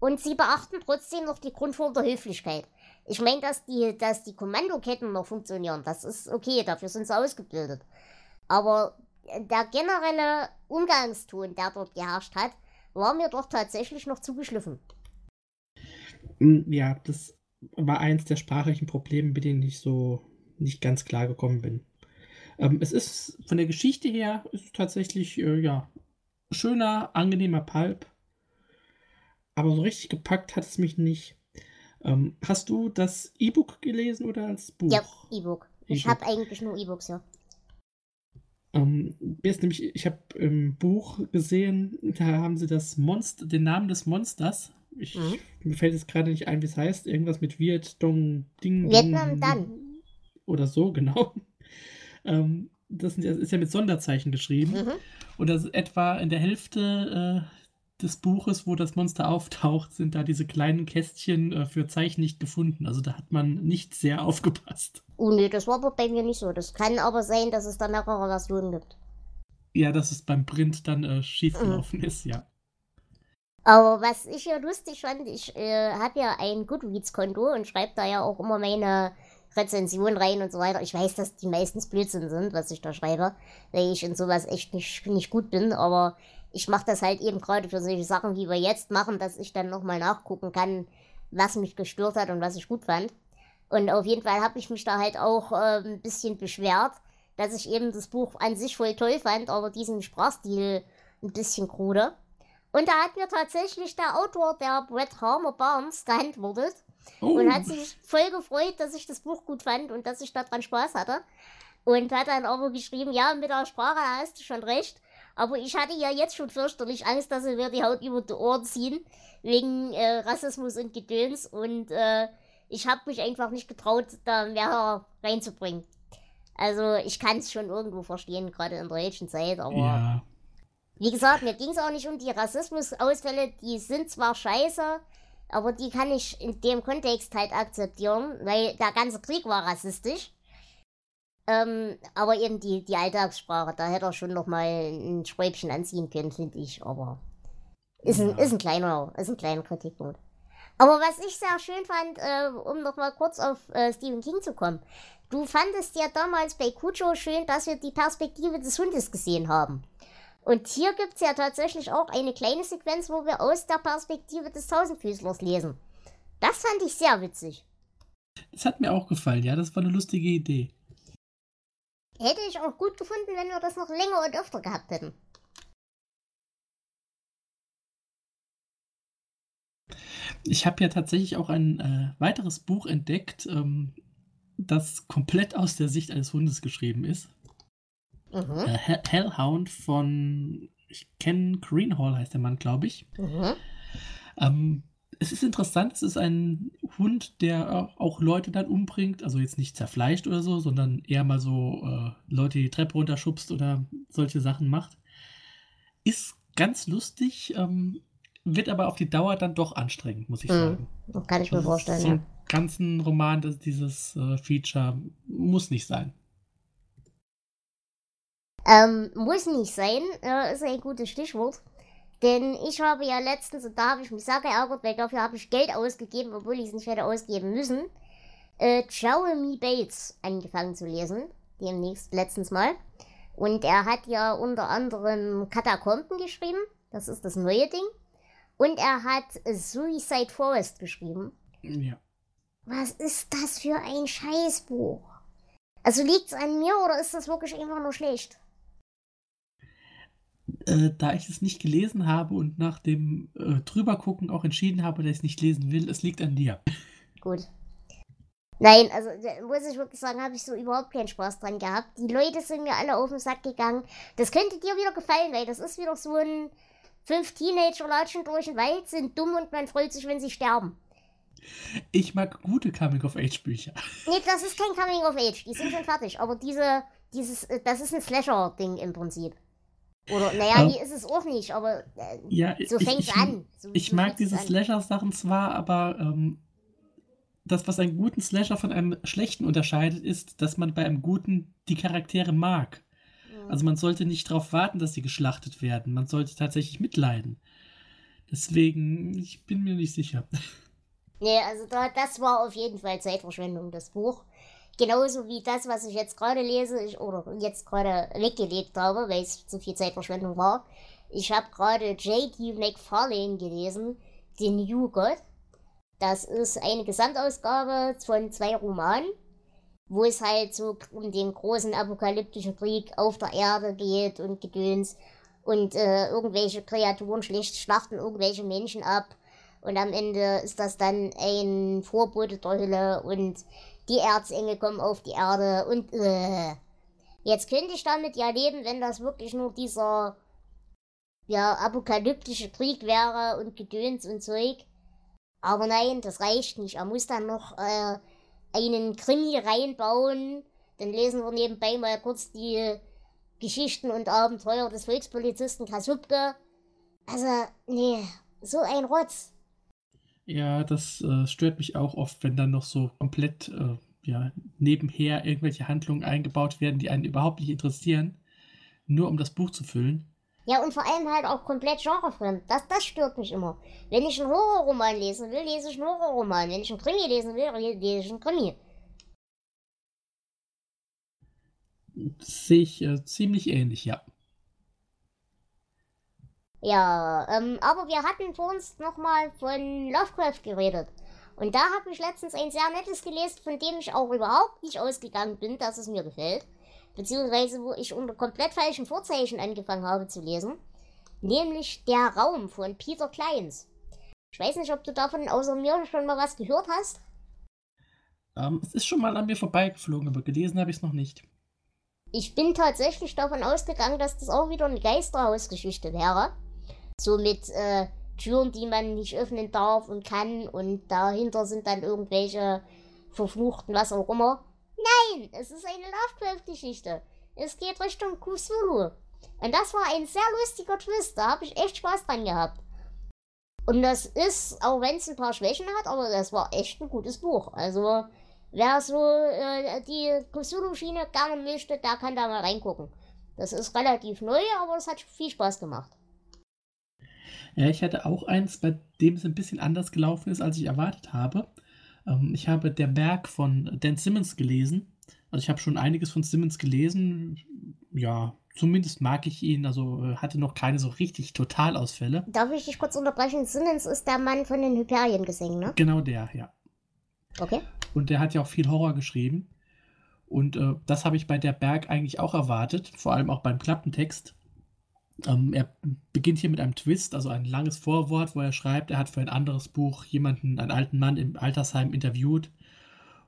Speaker 1: und sie beachten trotzdem noch die Grundform der Höflichkeit. Ich meine, dass die, dass die Kommandoketten noch funktionieren, das ist okay, dafür sind sie ausgebildet. Aber der generelle Umgangston, der dort geherrscht hat, war mir doch tatsächlich noch zugeschliffen.
Speaker 2: Hm, ja, das war eins der sprachlichen Probleme, mit denen ich so nicht ganz klar gekommen bin. Ähm, es ist von der Geschichte her ist tatsächlich äh, ja schöner, angenehmer Pulp, aber so richtig gepackt hat es mich nicht. Ähm, hast du das E-Book gelesen oder als Buch?
Speaker 1: Ja, E-Book. E ich habe eigentlich nur E-Books, ja.
Speaker 2: Ähm, nämlich, ich habe im Buch gesehen, da haben sie das Monster, den Namen des Monsters. Ich, mhm. Mir fällt jetzt gerade nicht ein, wie es heißt. Irgendwas mit Viet Dong Ding.
Speaker 1: Vietnam dann.
Speaker 2: Oder so, (laughs) genau. Ähm, das ist ja mit Sonderzeichen geschrieben. Mhm. Und das ist etwa in der Hälfte äh, des Buches, wo das Monster auftaucht, sind da diese kleinen Kästchen äh, für Zeichen nicht gefunden. Also da hat man nicht sehr aufgepasst.
Speaker 1: Oh nee, das war bei mir nicht so. Das kann aber sein, dass es da mehrere Versionen gibt.
Speaker 2: Ja, dass es beim Print dann äh, schiefgelaufen mhm. ist, ja.
Speaker 1: Aber was ich ja lustig fand, ich äh, habe ja ein Goodreads-Konto und schreibe da ja auch immer meine Rezensionen rein und so weiter. Ich weiß, dass die meistens Blödsinn sind, was ich da schreibe, weil ich in sowas echt nicht, nicht gut bin, aber ich mache das halt eben gerade für solche Sachen, wie wir jetzt machen, dass ich dann nochmal nachgucken kann, was mich gestört hat und was ich gut fand. Und auf jeden Fall habe ich mich da halt auch äh, ein bisschen beschwert, dass ich eben das Buch an sich voll toll fand, aber diesen Sprachstil ein bisschen krude. Und da hat mir tatsächlich der Autor, der Brett Harmer Barnes, geantwortet oh. und hat sich voll gefreut, dass ich das Buch gut fand und dass ich daran Spaß hatte. Und hat dann aber geschrieben, ja, mit der Sprache hast du schon recht. Aber ich hatte ja jetzt schon fürchterlich Angst, dass sie mir die Haut über die Ohren ziehen, wegen äh, Rassismus und Gedöns. Und äh, ich habe mich einfach nicht getraut, da mehr reinzubringen. Also ich kann es schon irgendwo verstehen, gerade in der heutigen Zeit, aber ja. wie gesagt, mir ging es auch nicht um die Rassismusausfälle, die sind zwar scheiße, aber die kann ich in dem Kontext halt akzeptieren, weil der ganze Krieg war rassistisch. Ähm, aber eben die, die Alltagssprache, da hätte er schon noch mal ein Schräubchen anziehen können, finde ich. Aber ist ein, ja. ist ein kleiner, ist ein kleiner Kritikpunkt. Aber was ich sehr schön fand, äh, um noch mal kurz auf äh, Stephen King zu kommen, du fandest ja damals bei Cujo schön, dass wir die Perspektive des Hundes gesehen haben. Und hier gibt es ja tatsächlich auch eine kleine Sequenz, wo wir aus der Perspektive des Tausendfüßlers lesen. Das fand ich sehr witzig.
Speaker 2: Das hat mir auch gefallen, ja, das war eine lustige Idee.
Speaker 1: Hätte ich auch gut gefunden, wenn wir das noch länger und öfter gehabt hätten.
Speaker 2: Ich habe ja tatsächlich auch ein äh, weiteres Buch entdeckt, ähm, das komplett aus der Sicht eines Hundes geschrieben ist. Mhm. Äh, Hellhound von, ich kenne Greenhall heißt der Mann, glaube ich. Mhm. Ähm, es ist interessant, es ist ein Hund, der auch Leute dann umbringt, also jetzt nicht zerfleischt oder so, sondern eher mal so äh, Leute die Treppe runterschubst oder solche Sachen macht. Ist ganz lustig, ähm, wird aber auf die Dauer dann doch anstrengend, muss ich mhm. sagen.
Speaker 1: Das kann ich mir also vorstellen. So
Speaker 2: einen ganzen Roman, das, dieses äh, Feature muss nicht sein.
Speaker 1: Ähm, muss nicht sein, äh, ist ein gutes Stichwort. Denn ich habe ja letztens, und da habe ich mich sehr geärgert, weil dafür habe ich Geld ausgegeben, obwohl ich es nicht hätte ausgeben müssen, äh, Jeremy Bates angefangen zu lesen. Demnächst, letztens mal. Und er hat ja unter anderem Katakomben geschrieben. Das ist das neue Ding. Und er hat Suicide Forest geschrieben.
Speaker 2: Ja.
Speaker 1: Was ist das für ein Scheißbuch? Also liegt es an mir oder ist das wirklich einfach nur schlecht?
Speaker 2: Äh, da ich es nicht gelesen habe und nach dem äh, Drübergucken auch entschieden habe, dass ich es nicht lesen will, es liegt an dir.
Speaker 1: Gut. Nein, also muss ich wirklich sagen, habe ich so überhaupt keinen Spaß dran gehabt. Die Leute sind mir alle auf den Sack gegangen. Das könnte dir wieder gefallen, weil das ist wieder so ein fünf Teenager latschen durch den Wald, sind dumm und man freut sich, wenn sie sterben.
Speaker 2: Ich mag gute Coming-of-Age-Bücher.
Speaker 1: Nee, das ist kein Coming-of-Age, die sind schon fertig. Aber diese, dieses, äh, das ist ein Slasher-Ding im Prinzip. Oder, naja, die ist es auch nicht, aber äh,
Speaker 2: ja,
Speaker 1: so fängt es an.
Speaker 2: So, ich so mag diese Slasher-Sachen zwar, aber ähm, das, was einen guten Slasher von einem schlechten unterscheidet, ist, dass man bei einem guten die Charaktere mag. Also man sollte nicht darauf warten, dass sie geschlachtet werden. Man sollte tatsächlich mitleiden. Deswegen, ich bin mir nicht sicher. (laughs)
Speaker 1: Nee, also da, das war auf jeden Fall Zeitverschwendung, das Buch. Genauso wie das, was ich jetzt gerade lese, ich, oder jetzt gerade weggelegt habe, weil es zu viel Zeitverschwendung war. Ich habe gerade J.D. McFarlane gelesen, The New God. Das ist eine Gesamtausgabe von zwei Romanen wo es halt so um den großen apokalyptischen Krieg auf der Erde geht und Gedöns und äh, irgendwelche Kreaturen schlicht schlachten irgendwelche Menschen ab und am Ende ist das dann ein Vorbote der Hölle und die Erzengel kommen auf die Erde und äh, jetzt könnte ich damit ja leben, wenn das wirklich nur dieser ja apokalyptische Krieg wäre und Gedöns und Zeug. Aber nein, das reicht nicht. Er muss dann noch äh, einen Krimi reinbauen. Dann lesen wir nebenbei mal kurz die Geschichten und Abenteuer des Volkspolizisten Kasubke. Also, nee, so ein Rotz.
Speaker 2: Ja, das äh, stört mich auch oft, wenn dann noch so komplett äh, ja, nebenher irgendwelche Handlungen eingebaut werden, die einen überhaupt nicht interessieren, nur um das Buch zu füllen.
Speaker 1: Ja, und vor allem halt auch komplett genrefremd. Das, das stört mich immer. Wenn ich einen Horrorroman lesen will, lese ich einen Horrorroman. Wenn ich einen Krimi lesen will, lese ich einen Krimi.
Speaker 2: Das sehe ich äh, ziemlich ähnlich, ja.
Speaker 1: Ja, ähm, aber wir hatten vor uns nochmal von Lovecraft geredet. Und da habe ich letztens ein sehr nettes gelesen, von dem ich auch überhaupt nicht ausgegangen bin, dass es mir gefällt. Beziehungsweise wo ich unter komplett falschen Vorzeichen angefangen habe zu lesen. Nämlich Der Raum von Peter Kleins. Ich weiß nicht, ob du davon außer mir schon mal was gehört hast.
Speaker 2: Ähm, es ist schon mal an mir vorbeigeflogen, aber gelesen habe ich es noch nicht.
Speaker 1: Ich bin tatsächlich davon ausgegangen, dass das auch wieder eine Geisterhausgeschichte wäre. So mit äh, Türen, die man nicht öffnen darf und kann und dahinter sind dann irgendwelche verfluchten, was auch immer. Nein, es ist eine Lovecraft-Geschichte. Es geht Richtung Kusulu. Und das war ein sehr lustiger Twist. Da habe ich echt Spaß dran gehabt. Und das ist, auch wenn es ein paar Schwächen hat, aber das war echt ein gutes Buch. Also, wer so äh, die Kusulu-Schiene gerne möchte, der kann da mal reingucken. Das ist relativ neu, aber es hat viel Spaß gemacht.
Speaker 2: Ja, ich hatte auch eins, bei dem es ein bisschen anders gelaufen ist, als ich erwartet habe. Ähm, ich habe Der Berg von Dan Simmons gelesen. Also ich habe schon einiges von Simmons gelesen. Ja, zumindest mag ich ihn. Also äh, hatte noch keine so richtig Totalausfälle.
Speaker 1: Darf ich dich kurz unterbrechen? Simmons ist der Mann von den Hyperien gesungen, ne?
Speaker 2: Genau der, ja.
Speaker 1: Okay.
Speaker 2: Und der hat ja auch viel Horror geschrieben. Und äh, das habe ich bei Der Berg eigentlich auch erwartet, vor allem auch beim Klappentext. Ähm, er beginnt hier mit einem Twist, also ein langes Vorwort, wo er schreibt, er hat für ein anderes Buch jemanden, einen alten Mann im Altersheim interviewt.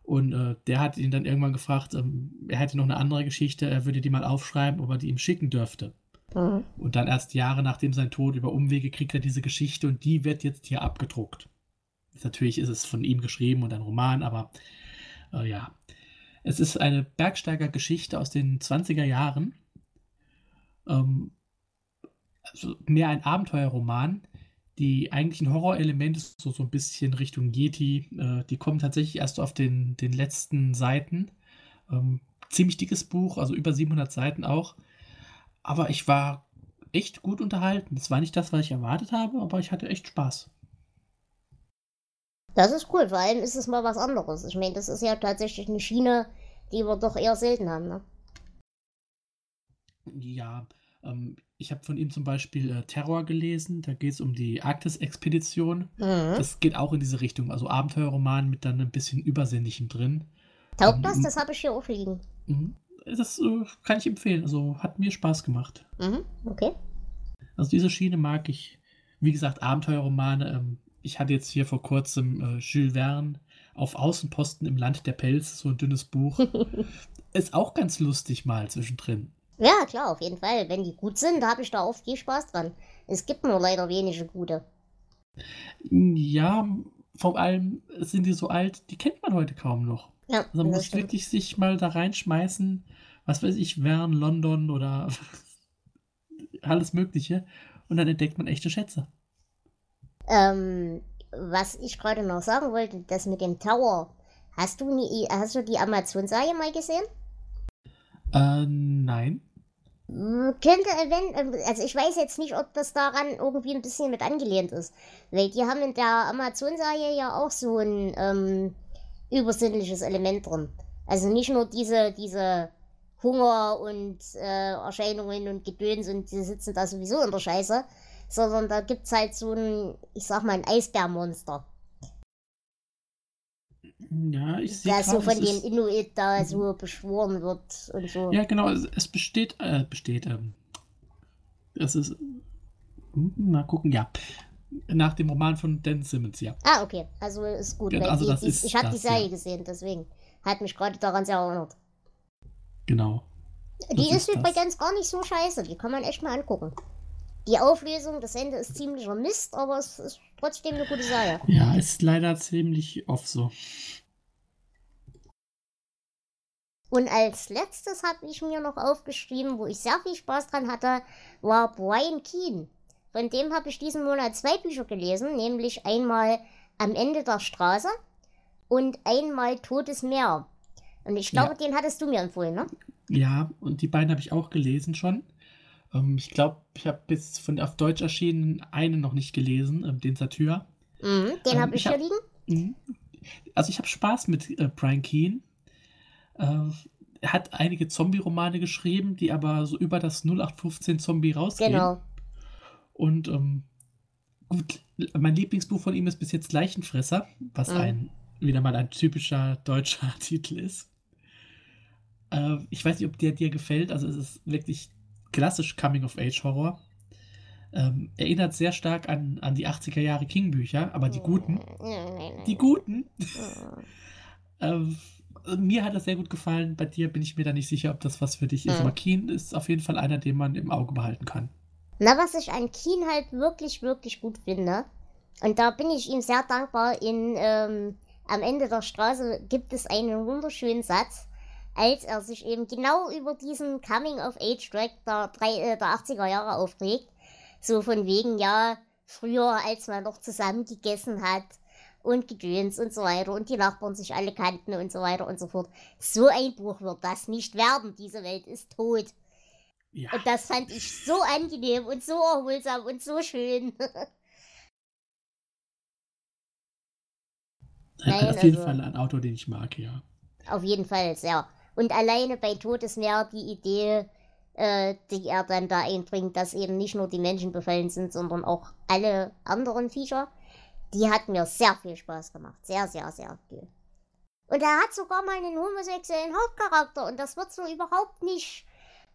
Speaker 2: Und äh, der hat ihn dann irgendwann gefragt, ähm, er hätte noch eine andere Geschichte, er würde die mal aufschreiben, ob er die ihm schicken dürfte. Mhm. Und dann erst Jahre nachdem sein Tod über Umwege kriegt er diese Geschichte und die wird jetzt hier abgedruckt. Natürlich ist es von ihm geschrieben und ein Roman, aber äh, ja. Es ist eine Bergsteiger-Geschichte aus den 20er Jahren. Ähm, also mehr ein Abenteuerroman. Die eigentlichen Horrorelemente, so, so ein bisschen Richtung Yeti, äh, die kommen tatsächlich erst auf den, den letzten Seiten. Ähm, ziemlich dickes Buch, also über 700 Seiten auch. Aber ich war echt gut unterhalten. Das war nicht das, was ich erwartet habe, aber ich hatte echt Spaß.
Speaker 1: Das ist cool, vor allem ist es mal was anderes. Ich meine, das ist ja tatsächlich eine Schiene, die wir doch eher selten haben, ne?
Speaker 2: Ja, ähm, ich habe von ihm zum Beispiel äh, Terror gelesen. Da geht es um die Arktis-Expedition. Mhm. Das geht auch in diese Richtung. Also Abenteuerroman mit dann ein bisschen Übersinnlichem drin.
Speaker 1: Taugt ähm, das? Das habe ich hier auch liegen.
Speaker 2: Mhm. Das äh, kann ich empfehlen. Also hat mir Spaß gemacht.
Speaker 1: Mhm. Okay.
Speaker 2: Also diese Schiene mag ich. Wie gesagt, Abenteuerromane. Ähm, ich hatte jetzt hier vor kurzem äh, Jules Verne auf Außenposten im Land der Pelz, so ein dünnes Buch. (laughs) Ist auch ganz lustig mal zwischendrin.
Speaker 1: Ja, klar, auf jeden Fall. Wenn die gut sind, habe ich da oft viel Spaß dran. Es gibt nur leider wenige gute.
Speaker 2: Ja, vor allem sind die so alt, die kennt man heute kaum noch. Ja, also man muss stimmt. wirklich sich mal da reinschmeißen, was weiß ich, Wern, London oder (laughs) alles Mögliche. Und dann entdeckt man echte Schätze.
Speaker 1: Ähm, was ich gerade noch sagen wollte, das mit dem Tower. Hast du, nie, hast du die Amazon-Serie mal gesehen?
Speaker 2: Äh, nein.
Speaker 1: Hm, könnte, wenn, also ich weiß jetzt nicht, ob das daran irgendwie ein bisschen mit angelehnt ist. Weil die haben in der Amazon-Serie ja auch so ein ähm, übersinnliches Element drin. Also nicht nur diese, diese Hunger und äh, Erscheinungen und Gedöns und die sitzen da sowieso in der Scheiße, sondern da gibt es halt so ein, ich sag mal, ein Eisbärmonster.
Speaker 2: Ja, ich sehe
Speaker 1: so von den Inuit da mhm. so beschworen wird und so.
Speaker 2: Ja, genau, es, es besteht, äh, besteht, ähm, es ist, hm, mal gucken, ja. Nach dem Roman von Dan Simmons, ja.
Speaker 1: Ah, okay, also ist gut.
Speaker 2: Ja, also
Speaker 1: die,
Speaker 2: das
Speaker 1: die,
Speaker 2: ist
Speaker 1: ich habe die Serie
Speaker 2: ja.
Speaker 1: gesehen, deswegen hat mich gerade daran sehr erinnert.
Speaker 2: Genau.
Speaker 1: Die ist, ist übrigens gar nicht so scheiße, die kann man echt mal angucken. Die Auflösung, das Ende ist ziemlicher Mist, aber es ist trotzdem eine gute Serie.
Speaker 2: Ja, ist leider ziemlich oft so.
Speaker 1: Und als letztes habe ich mir noch aufgeschrieben, wo ich sehr viel Spaß dran hatte, war Brian Keane. Von dem habe ich diesen Monat zwei Bücher gelesen, nämlich einmal Am Ende der Straße und einmal Totes Meer. Und ich glaube, ja. den hattest du mir empfohlen, ne?
Speaker 2: Ja, und die beiden habe ich auch gelesen schon. Ähm, ich glaube, ich habe bis von auf Deutsch erschienen einen noch nicht gelesen, ähm, den Satyr.
Speaker 1: Mhm, den
Speaker 2: Ähm,
Speaker 1: habe ich
Speaker 2: ich
Speaker 1: hier
Speaker 2: hab-
Speaker 1: liegen.
Speaker 2: Mhm. Also ich habe Spaß mit äh, Brian Keane. Äh, er hat einige Zombie-Romane geschrieben, die aber so über das 0815 Zombie rausgehen.
Speaker 1: Genau.
Speaker 2: Und ähm, gut, mein Lieblingsbuch von ihm ist bis jetzt Leichenfresser, was
Speaker 1: Mhm.
Speaker 2: ein wieder mal ein typischer deutscher (laughs) Titel ist. Äh, ich weiß nicht, ob der dir gefällt. Also es ist wirklich klassisch Coming-of-Age-Horror. Ähm, erinnert sehr stark an, an die 80er Jahre King-Bücher, aber die guten.
Speaker 1: Nein.
Speaker 2: Die guten.
Speaker 1: Mhm. (laughs)
Speaker 2: Ähm, mir hat das sehr gut gefallen. Bei dir bin ich mir da nicht sicher, ob das was für dich ist.
Speaker 1: Mhm.
Speaker 2: Aber Keen ist auf jeden Fall einer, den man im Auge behalten kann.
Speaker 1: Na, was ich an Keen halt wirklich, wirklich gut finde, und da bin ich ihm sehr dankbar, in ähm, Am Ende der Straße gibt es einen wunderschönen Satz, als er sich eben genau über diesen Coming-of-Age-Track der, drei- äh, der 80er Jahre aufregt. So von wegen, ja, früher, als man noch zusammen gegessen hat und gedöns und so weiter und die Nachbarn sich alle kannten und so weiter und so fort. So ein Buch wird das nicht werden. Diese Welt ist tot.
Speaker 2: Ja,
Speaker 1: Und das fand ich so angenehm und so erholsam und so schön. (laughs) nein,
Speaker 2: auf jeden
Speaker 1: also-
Speaker 2: Fall ein Autor, den ich mag, ja.
Speaker 1: Auf jeden Fall, sehr. Und alleine bei Todesmeer die Idee, äh, die er dann da einbringt, dass eben nicht nur die Menschen befallen sind, sondern auch alle anderen Viecher, die hat mir sehr viel Spaß gemacht. Sehr, sehr, sehr viel. Und er hat sogar mal einen homosexuellen Hauptcharakter und das wird so überhaupt nicht,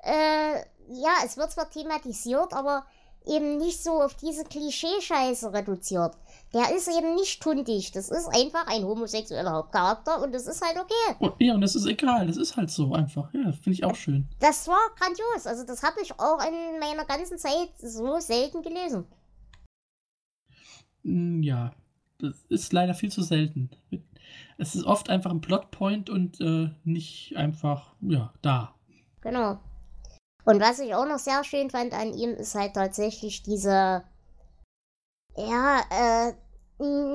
Speaker 1: äh, ja, es wird zwar thematisiert, aber eben nicht so auf diese Klischeescheiße reduziert. Der ist eben nicht tuntig. Das ist einfach ein homosexueller Hauptcharakter und das ist halt okay.
Speaker 2: Und, ja, und das ist egal, das ist halt so einfach. Ja, finde ich auch schön.
Speaker 1: Das war grandios. Also das habe ich auch in meiner ganzen Zeit so selten gelesen.
Speaker 2: Mm, Ja, das ist leider viel zu selten. Es ist oft einfach ein Plotpoint und äh, nicht einfach, ja, da.
Speaker 1: Genau. Und was ich auch noch sehr schön fand an ihm, ist halt tatsächlich diese, ja, äh,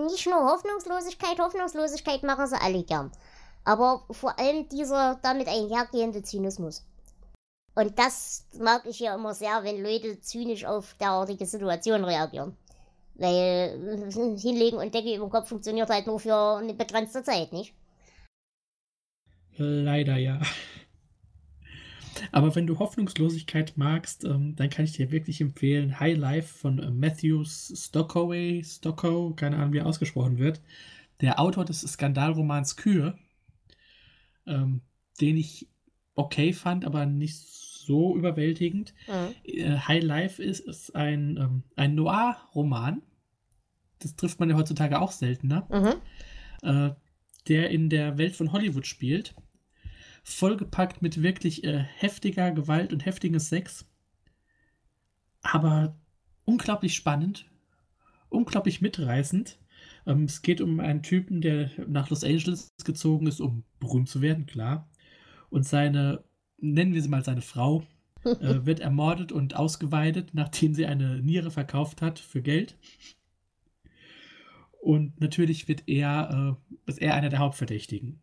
Speaker 1: nicht nur Hoffnungslosigkeit, Hoffnungslosigkeit machen sie alle gern. Aber vor allem dieser damit einhergehende Zynismus. Und das mag ich ja immer sehr, wenn Leute zynisch auf derartige Situation reagieren. Weil hinlegen und Decke über den Kopf funktioniert halt nur für eine begrenzte Zeit, nicht?
Speaker 2: Leider ja. Aber wenn du Hoffnungslosigkeit magst, ähm, dann kann ich dir wirklich empfehlen High Life von äh, Matthews Stockoway, Stockow, keine Ahnung, wie er ausgesprochen wird. Der Autor des Skandalromans Kühe, ähm, den ich okay fand, aber nicht so überwältigend.
Speaker 1: Mhm.
Speaker 2: Äh, High Life ist, ist ein, ähm, ein Noir-Roman. Das trifft man ja heutzutage auch seltener
Speaker 1: Mhm.
Speaker 2: äh, der in der Welt von Hollywood spielt. Vollgepackt mit wirklich äh, heftiger Gewalt und heftigem Sex. Aber unglaublich spannend, unglaublich mitreißend. Ähm, es geht um einen Typen, der nach Los Angeles gezogen ist, um berühmt zu werden, klar. Und seine, nennen wir sie mal seine Frau, äh, (laughs) wird ermordet und ausgeweidet, nachdem sie eine Niere verkauft hat für Geld. Und natürlich wird er, äh, ist er einer der Hauptverdächtigen.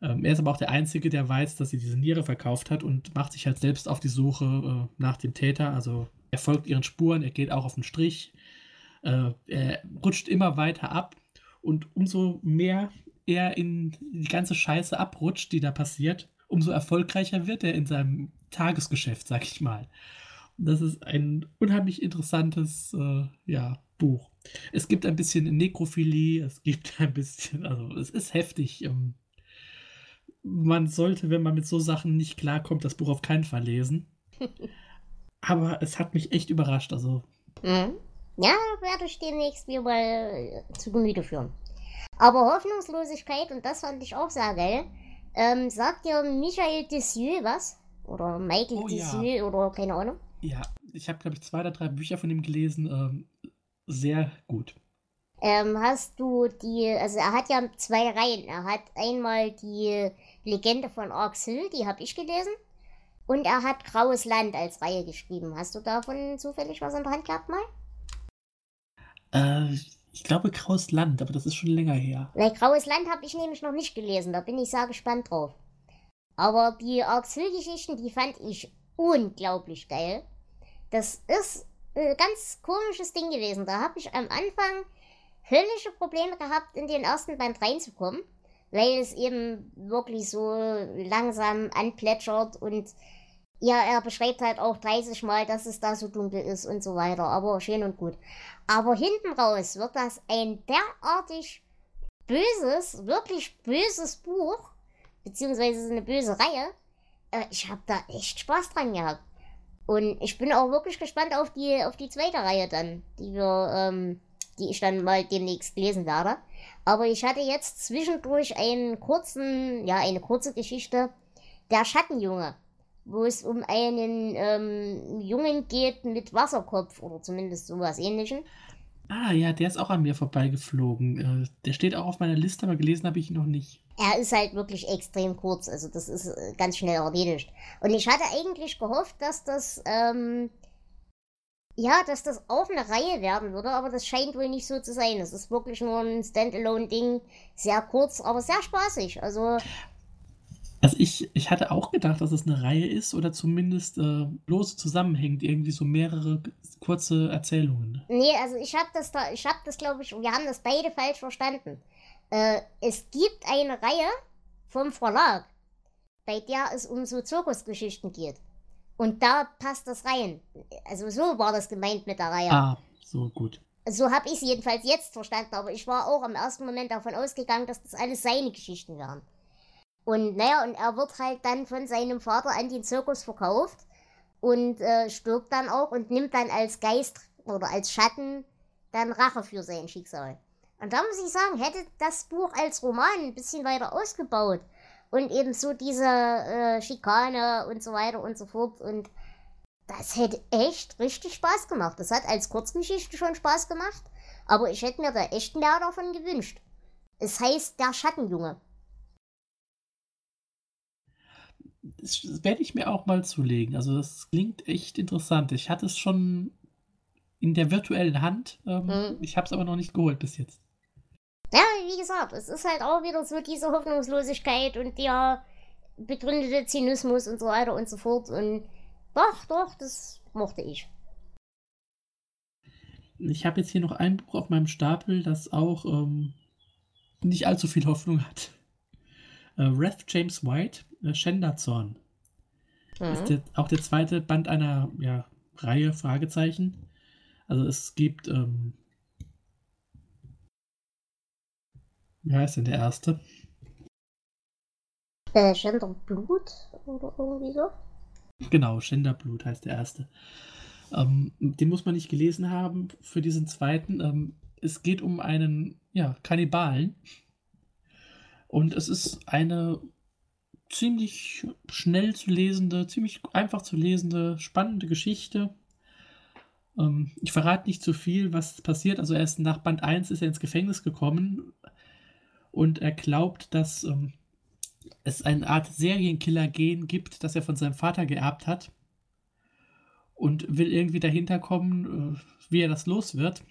Speaker 2: Ähm, er ist aber auch der Einzige, der weiß, dass sie diese Niere verkauft hat und macht sich halt selbst auf die Suche äh, nach dem Täter. Also er folgt ihren Spuren, er geht auch auf den Strich. Äh, er rutscht immer weiter ab und umso mehr er in die ganze Scheiße abrutscht, die da passiert, umso erfolgreicher wird er in seinem Tagesgeschäft, sag ich mal. Und das ist ein unheimlich interessantes äh, ja, Buch. Es gibt ein bisschen Nekrophilie, es gibt (laughs) ein bisschen, also es ist heftig. Ähm, man sollte, wenn man mit so Sachen nicht klarkommt, das Buch auf keinen Fall lesen. (laughs) Aber es hat mich echt überrascht. Also,
Speaker 1: Mhm. Ja, werde ich demnächst mir mal äh, zu Gemüte führen. Aber Hoffnungslosigkeit, und das fand ich auch sehr geil, ähm, sagt dir Michael Dessieux was? Oder Michael
Speaker 2: Oh, ja.
Speaker 1: Dessieux oder keine Ahnung.
Speaker 2: ja, ich habe, glaube ich, zwei oder drei Bücher von ihm gelesen. Ähm, sehr gut.
Speaker 1: Ähm, hast du die, also er hat ja zwei Reihen. Er hat einmal die Legende von Arx Hill, die habe ich gelesen. Und er hat Graues Land als Reihe geschrieben. Hast du davon zufällig was in der Hand gehabt mal?
Speaker 2: Äh, ich glaube, Graues Land, aber das ist schon länger her.
Speaker 1: Weil Graues Land habe ich nämlich noch nicht gelesen, da bin ich sehr gespannt drauf. Aber die Arx Hill-Geschichten, die fand ich unglaublich geil. Das ist ein ganz komisches Ding gewesen. Da habe ich am Anfang höllische Probleme gehabt, in den ersten Band reinzukommen, weil es eben wirklich so langsam anplätschert und ja, er beschreibt halt auch 30 Mal, dass es da so dunkel ist und so weiter, aber schön und gut. Aber hinten raus wird das ein derartig böses, wirklich böses Buch, beziehungsweise eine böse Reihe. Äh, ich habe da echt Spaß dran gehabt. Und ich bin auch wirklich gespannt auf die, auf die zweite Reihe dann, die wir, ähm, die ich dann mal demnächst lesen werde. Aber ich hatte jetzt zwischendurch einen kurzen, ja, eine kurze Geschichte, der Schattenjunge, wo es um einen ähm, Jungen geht mit Wasserkopf oder zumindest sowas ähnlichem.
Speaker 2: Ah, ja, der ist auch an mir vorbeigeflogen. Äh, der steht auch auf meiner Liste, aber gelesen habe ich ihn noch nicht.
Speaker 1: Er ist halt wirklich extrem kurz, also das ist äh, ganz schnell erledigt. Und ich hatte eigentlich gehofft, dass das, ähm, ja, dass das auch eine Reihe werden würde, aber das scheint wohl nicht so zu sein. Es ist wirklich nur ein Standalone-Ding, sehr kurz, aber sehr spaßig. Also
Speaker 2: also ich, ich hatte auch gedacht, dass es eine Reihe ist oder zumindest äh, lose zusammenhängt, irgendwie so mehrere kurze Erzählungen.
Speaker 1: Nee, also ich habe das da, ich habe das glaube ich, wir haben das beide falsch verstanden. Äh, es gibt eine Reihe vom Verlag, bei der es um so Zirkusgeschichten geht. Und da passt das rein. Also so war das gemeint mit der Reihe.
Speaker 2: Ah, so gut.
Speaker 1: So habe ich es jedenfalls jetzt verstanden, aber ich war auch im ersten Moment davon ausgegangen, dass das alles seine Geschichten wären. Und naja, und er wird halt dann von seinem Vater an den Zirkus verkauft und äh, stirbt dann auch und nimmt dann als Geist oder als Schatten dann Rache für sein Schicksal. Und da muss ich sagen, hätte das Buch als Roman ein bisschen weiter ausgebaut und eben so diese äh, Schikane und so weiter und so fort und das hätte echt richtig Spaß gemacht. Das hat als Kurzgeschichte schon Spaß gemacht, aber ich hätte mir da echt mehr davon gewünscht. Es heißt Der Schattenjunge.
Speaker 2: Das werde ich mir auch mal zulegen. Also das klingt echt interessant. Ich hatte es schon in der virtuellen Hand. Ähm, mhm. Ich habe es aber noch nicht geholt bis jetzt.
Speaker 1: Ja, wie gesagt, es ist halt auch wieder so diese Hoffnungslosigkeit und der begründete Zynismus und so weiter und so fort. Und doch, doch, das mochte ich.
Speaker 2: Ich habe jetzt hier noch ein Buch auf meinem Stapel, das auch ähm, nicht allzu viel Hoffnung hat. Äh, Wrath James White äh, Schänderzorn. Mhm. Ist der, auch der zweite Band einer ja, Reihe, Fragezeichen. Also es gibt, ähm, wie heißt denn der erste?
Speaker 1: Äh, Schänderblut oder irgendwie so?
Speaker 2: Genau, Schänderblut heißt der erste. Ähm, den muss man nicht gelesen haben für diesen zweiten. Ähm, es geht um einen ja, Kannibalen. Und es ist eine ziemlich schnell zu lesende, ziemlich einfach zu lesende, spannende Geschichte. Ähm, ich verrate nicht zu viel, was passiert. Also erst nach Band 1 ist er ins Gefängnis gekommen und er glaubt, dass ähm, es eine Art Serienkiller-Gen gibt, das er von seinem Vater geerbt hat und will irgendwie dahinter kommen, äh, wie er das los wird.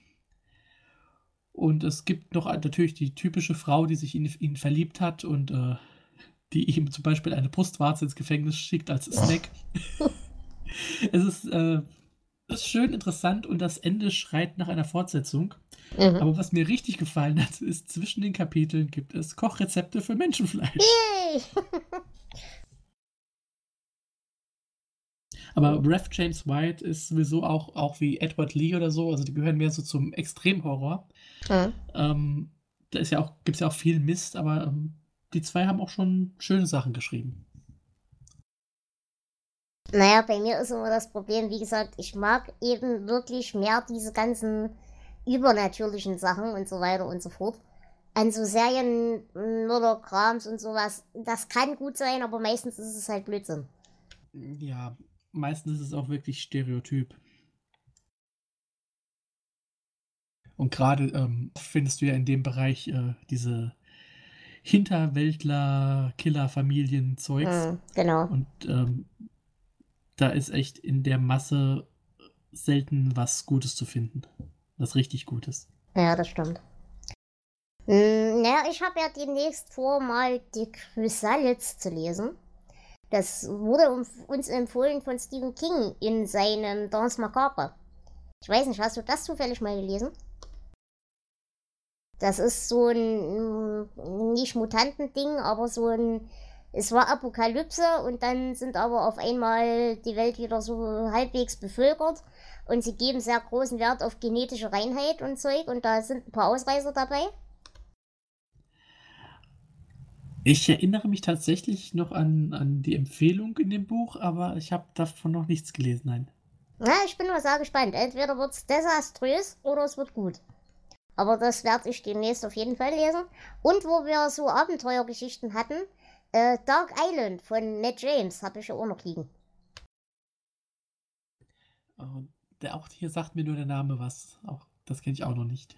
Speaker 2: Und es gibt noch natürlich die typische Frau, die sich in ihn verliebt hat und äh, die ihm zum Beispiel eine Brustwarze ins Gefängnis schickt als Snack. (laughs) es ist, äh, ist schön interessant und das Ende schreit nach einer Fortsetzung. Mhm. Aber was mir richtig gefallen hat, ist, zwischen den Kapiteln gibt es Kochrezepte für Menschenfleisch. Yay! (laughs) Aber Ref James White ist sowieso auch, auch wie Edward Lee oder so, also die gehören mehr so zum Extremhorror. Mhm. Ähm, da ist ja auch, gibt es ja auch viel Mist, aber ähm, die zwei haben auch schon schöne Sachen geschrieben.
Speaker 1: Naja, bei mir ist immer das Problem, wie gesagt, ich mag eben wirklich mehr diese ganzen übernatürlichen Sachen und so weiter und so fort. An so Serien, Mörderkrams und sowas, das kann gut sein, aber meistens ist es halt Blödsinn.
Speaker 2: Ja, meistens ist es auch wirklich Stereotyp. Und gerade ähm, findest du ja in dem Bereich äh, diese Hinterwäldler, Killer-Familien-Zeugs.
Speaker 1: Mhm, genau.
Speaker 2: Und ähm, da ist echt in der Masse selten was Gutes zu finden. Was richtig Gutes.
Speaker 1: Ja, das stimmt. Hm, naja, ich habe ja demnächst vor, mal die Chrysalids zu lesen. Das wurde uns empfohlen von Stephen King in seinem Dance Macabre. Ich weiß nicht, hast du das zufällig mal gelesen? Das ist so ein nicht Mutantending, aber so ein. Es war Apokalypse und dann sind aber auf einmal die Welt wieder so halbwegs bevölkert und sie geben sehr großen Wert auf genetische Reinheit und Zeug und da sind ein paar Ausreißer dabei.
Speaker 2: Ich erinnere mich tatsächlich noch an, an die Empfehlung in dem Buch, aber ich habe davon noch nichts gelesen, nein.
Speaker 1: Na, ich bin mal sehr gespannt. Entweder wird es desaströs oder es wird gut. Aber das werde ich demnächst auf jeden Fall lesen. Und wo wir so Abenteuergeschichten hatten, äh, Dark Island von Matt James habe ich ja auch noch liegen.
Speaker 2: Oh, der auch hier sagt mir nur der Name was. Auch das kenne ich auch noch nicht.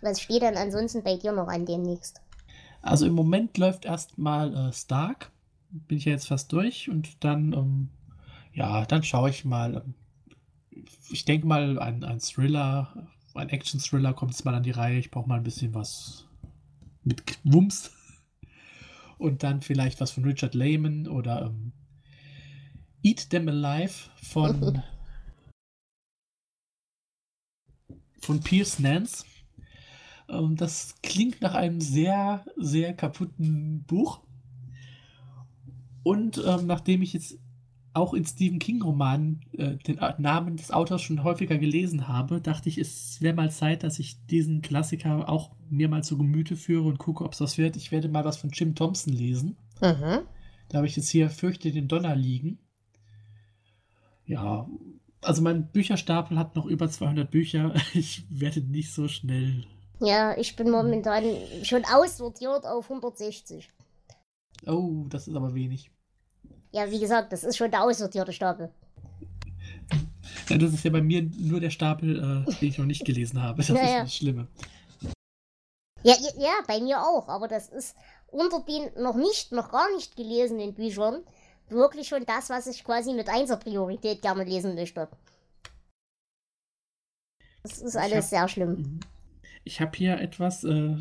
Speaker 1: Was steht denn ansonsten bei dir noch an demnächst?
Speaker 2: Also im Moment läuft erstmal äh, Stark. Bin ich ja jetzt fast durch und dann, ähm, ja, dann schaue ich mal. Ähm, ich denke mal, ein, ein Thriller, ein Action-Thriller kommt jetzt mal an die Reihe. Ich brauche mal ein bisschen was mit Wumms. (laughs) Und dann vielleicht was von Richard Lehman oder ähm, Eat Them Alive von, (laughs) von Pierce Nance. Ähm, das klingt nach einem sehr, sehr kaputten Buch. Und ähm, nachdem ich jetzt auch in Stephen King-Romanen äh, den Namen des Autors schon häufiger gelesen habe, dachte ich, es wäre mal Zeit, dass ich diesen Klassiker auch mir mal zu Gemüte führe und gucke, ob es was wird. Ich werde mal was von Jim Thompson lesen. Mhm. Da habe ich jetzt hier Fürchte den Donner liegen. Ja, also mein Bücherstapel hat noch über 200 Bücher. (laughs) Ich werde nicht so schnell
Speaker 1: ja, ich bin momentan schon aussortiert auf 160.
Speaker 2: Oh, das ist aber wenig.
Speaker 1: Ja, wie gesagt, das ist schon der aussortierte Stapel.
Speaker 2: Ja, das ist ja bei mir nur der Stapel, äh, den ich noch nicht gelesen habe. Das (laughs) ja, ist das Schlimme.
Speaker 1: Ja, ja, bei mir auch, aber das ist unter den noch nicht, noch gar nicht gelesenen Büchern wirklich schon das, was ich quasi mit Einser-Priorität gerne lesen möchte. Das ist alles hab, sehr schlimm. Mhm.
Speaker 2: Ich habe hier etwas, äh,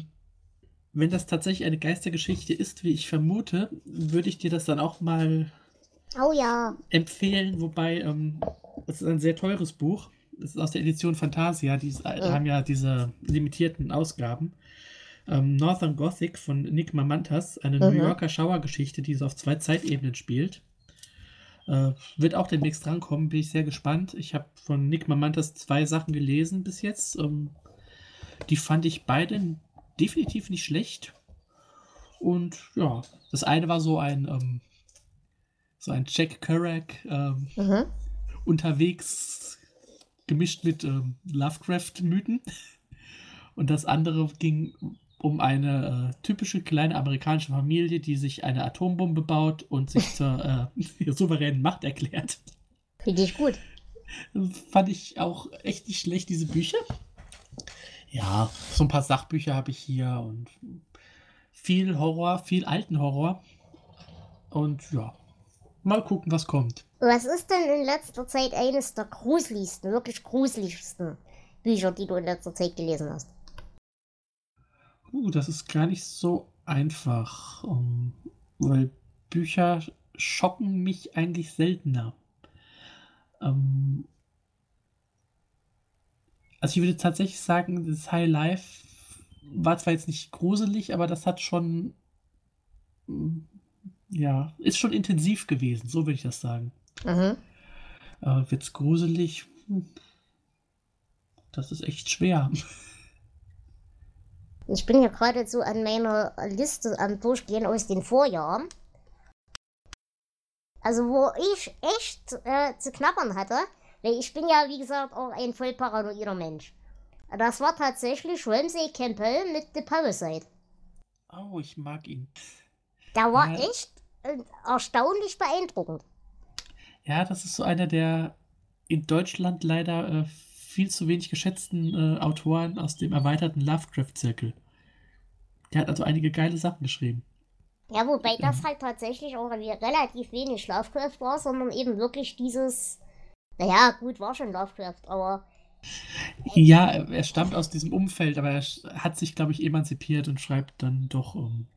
Speaker 2: wenn das tatsächlich eine Geistergeschichte ist, wie ich vermute, würde ich dir das dann auch mal
Speaker 1: oh, ja.
Speaker 2: empfehlen. Wobei, ähm, es ist ein sehr teures Buch. Es ist aus der Edition Fantasia. Die ja. haben ja diese limitierten Ausgaben. Ähm, Northern Gothic von Nick Mamantas, eine mhm. New Yorker Schauergeschichte, die so auf zwei Zeitebenen spielt. Äh, wird auch demnächst drankommen, bin ich sehr gespannt. Ich habe von Nick Mamantas zwei Sachen gelesen bis jetzt. Ähm, die fand ich beide definitiv nicht schlecht. Und ja, das eine war so ein, ähm, so ein Jack Kerouac ähm, mhm. unterwegs gemischt mit ähm, Lovecraft-Mythen. (laughs) Und das andere ging um eine äh, typische kleine amerikanische Familie, die sich eine Atombombe baut und sich zur (laughs) äh, (laughs) souveränen Macht erklärt.
Speaker 1: Finde ich gut.
Speaker 2: Fand ich auch echt nicht schlecht, diese Bücher. Ja, so ein paar Sachbücher habe ich hier und viel Horror, viel alten Horror. Und ja, mal gucken, was kommt.
Speaker 1: Was ist denn in letzter Zeit eines der gruseligsten, wirklich gruseligsten Bücher, die du in letzter Zeit gelesen hast?
Speaker 2: Uh, das ist gar nicht so einfach, um, weil Bücher schocken mich eigentlich seltener. Ähm, also ich würde tatsächlich sagen, das High Life war zwar jetzt nicht gruselig, aber das hat schon, mm, ja, ist schon intensiv gewesen, so würde ich das sagen. Mhm. Äh, wird's gruselig? Hm, das ist echt schwer. (laughs)
Speaker 1: Ich bin ja gerade so an meiner Liste am Durchgehen aus den Vorjahren. Also wo ich echt äh, zu knabbern hatte, ich bin ja, wie gesagt, auch ein voll paranoider Mensch. Das war tatsächlich Ramsey Campbell mit The Parasite.
Speaker 2: Oh, ich mag ihn.
Speaker 1: Der war ja. echt äh, erstaunlich beeindruckend.
Speaker 2: Ja, das ist so einer der in Deutschland leider äh, viel zu wenig geschätzten äh, Autoren aus dem erweiterten Lovecraft-Zirkel. Der hat also einige geile Sachen geschrieben.
Speaker 1: Ja, wobei das halt tatsächlich auch relativ wenig Lovecraft war, sondern eben wirklich dieses naja, gut, war schon Lovecraft, aber.
Speaker 2: Ja, er stammt aus diesem Umfeld, aber er hat sich, glaube ich, emanzipiert und schreibt dann doch um,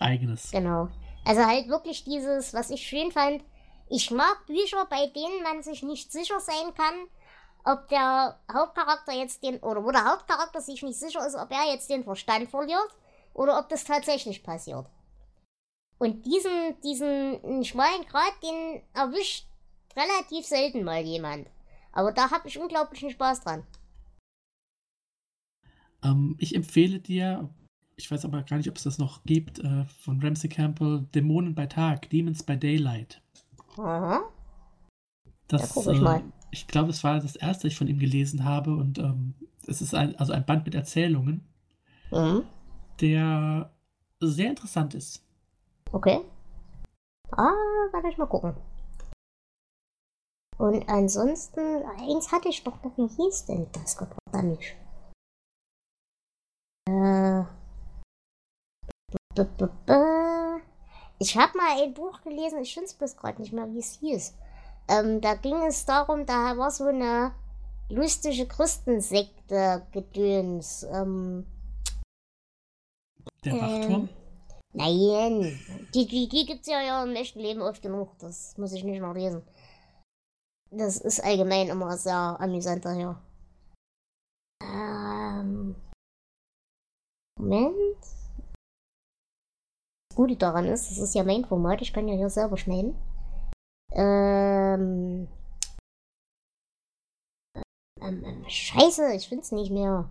Speaker 2: eigenes.
Speaker 1: Genau. Also halt wirklich dieses, was ich schön fand. Ich mag Bücher, bei denen man sich nicht sicher sein kann, ob der Hauptcharakter jetzt den, oder wo der Hauptcharakter sich nicht sicher ist, ob er jetzt den Verstand verliert oder ob das tatsächlich passiert. Und diesen, diesen schmalen Grad, den erwischt relativ selten mal jemand. Aber da habe ich unglaublichen Spaß dran.
Speaker 2: Ähm, ich empfehle dir, ich weiß aber gar nicht, ob es das noch gibt, äh, von Ramsey Campbell, Dämonen bei Tag, Demons by Daylight.
Speaker 1: Aha.
Speaker 2: Das, ich, äh, ich glaube, es war das erste, ich von ihm gelesen habe und ähm, es ist ein, also ein Band mit Erzählungen, mhm. der sehr interessant ist.
Speaker 1: Okay. Ah, werde ich mal gucken. Und ansonsten, eins hatte ich doch noch, wie hieß denn das Gott nicht? Äh. Ich habe mal ein Buch gelesen, ich finde es bis gerade nicht mehr, wie es hieß. Ähm, da ging es darum, da war so eine lustige Christensekte gedöns. Ähm,
Speaker 2: Der Wachturm?
Speaker 1: Äh, nein, die, die, die gibt es ja, ja im echten Leben oft genug. Das muss ich nicht noch lesen. Das ist allgemein immer sehr amüsant daher. Ähm, Moment. Das Gute daran ist, das ist ja mein Format, ich kann ja hier selber schneiden. Ähm, ähm, ähm, Scheiße, ich find's nicht mehr.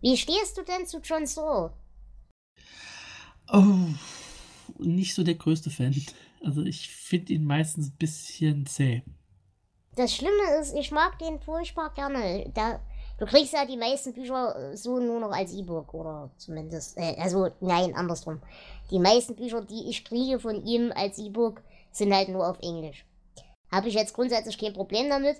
Speaker 1: Wie stehst du denn zu John Saw?
Speaker 2: Oh, nicht so der größte Fan. Also ich finde ihn meistens ein bisschen zäh.
Speaker 1: Das Schlimme ist, ich mag den furchtbar gerne. Da, du kriegst ja die meisten Bücher äh, so nur noch als E-Book oder zumindest. Äh, also nein, andersrum. Die meisten Bücher, die ich kriege von ihm als E-Book, sind halt nur auf Englisch. Habe ich jetzt grundsätzlich kein Problem damit.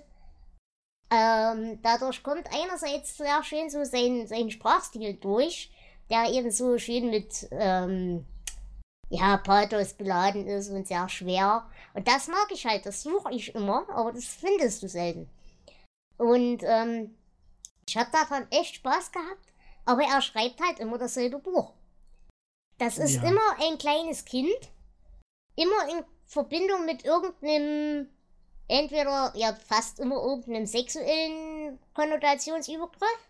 Speaker 1: Ähm, dadurch kommt einerseits sehr schön so sein, sein Sprachstil durch, der eben so schön mit ähm, ja, Pathos beladen ist und sehr schwer. Und das mag ich halt, das suche ich immer, aber das findest du selten. Und ähm, ich habe davon echt Spaß gehabt, aber er schreibt halt immer dasselbe Buch. Das ist ja. immer ein kleines Kind, immer in Verbindung mit irgendeinem, entweder ja fast immer irgendeinem sexuellen Konnotationsübergriff.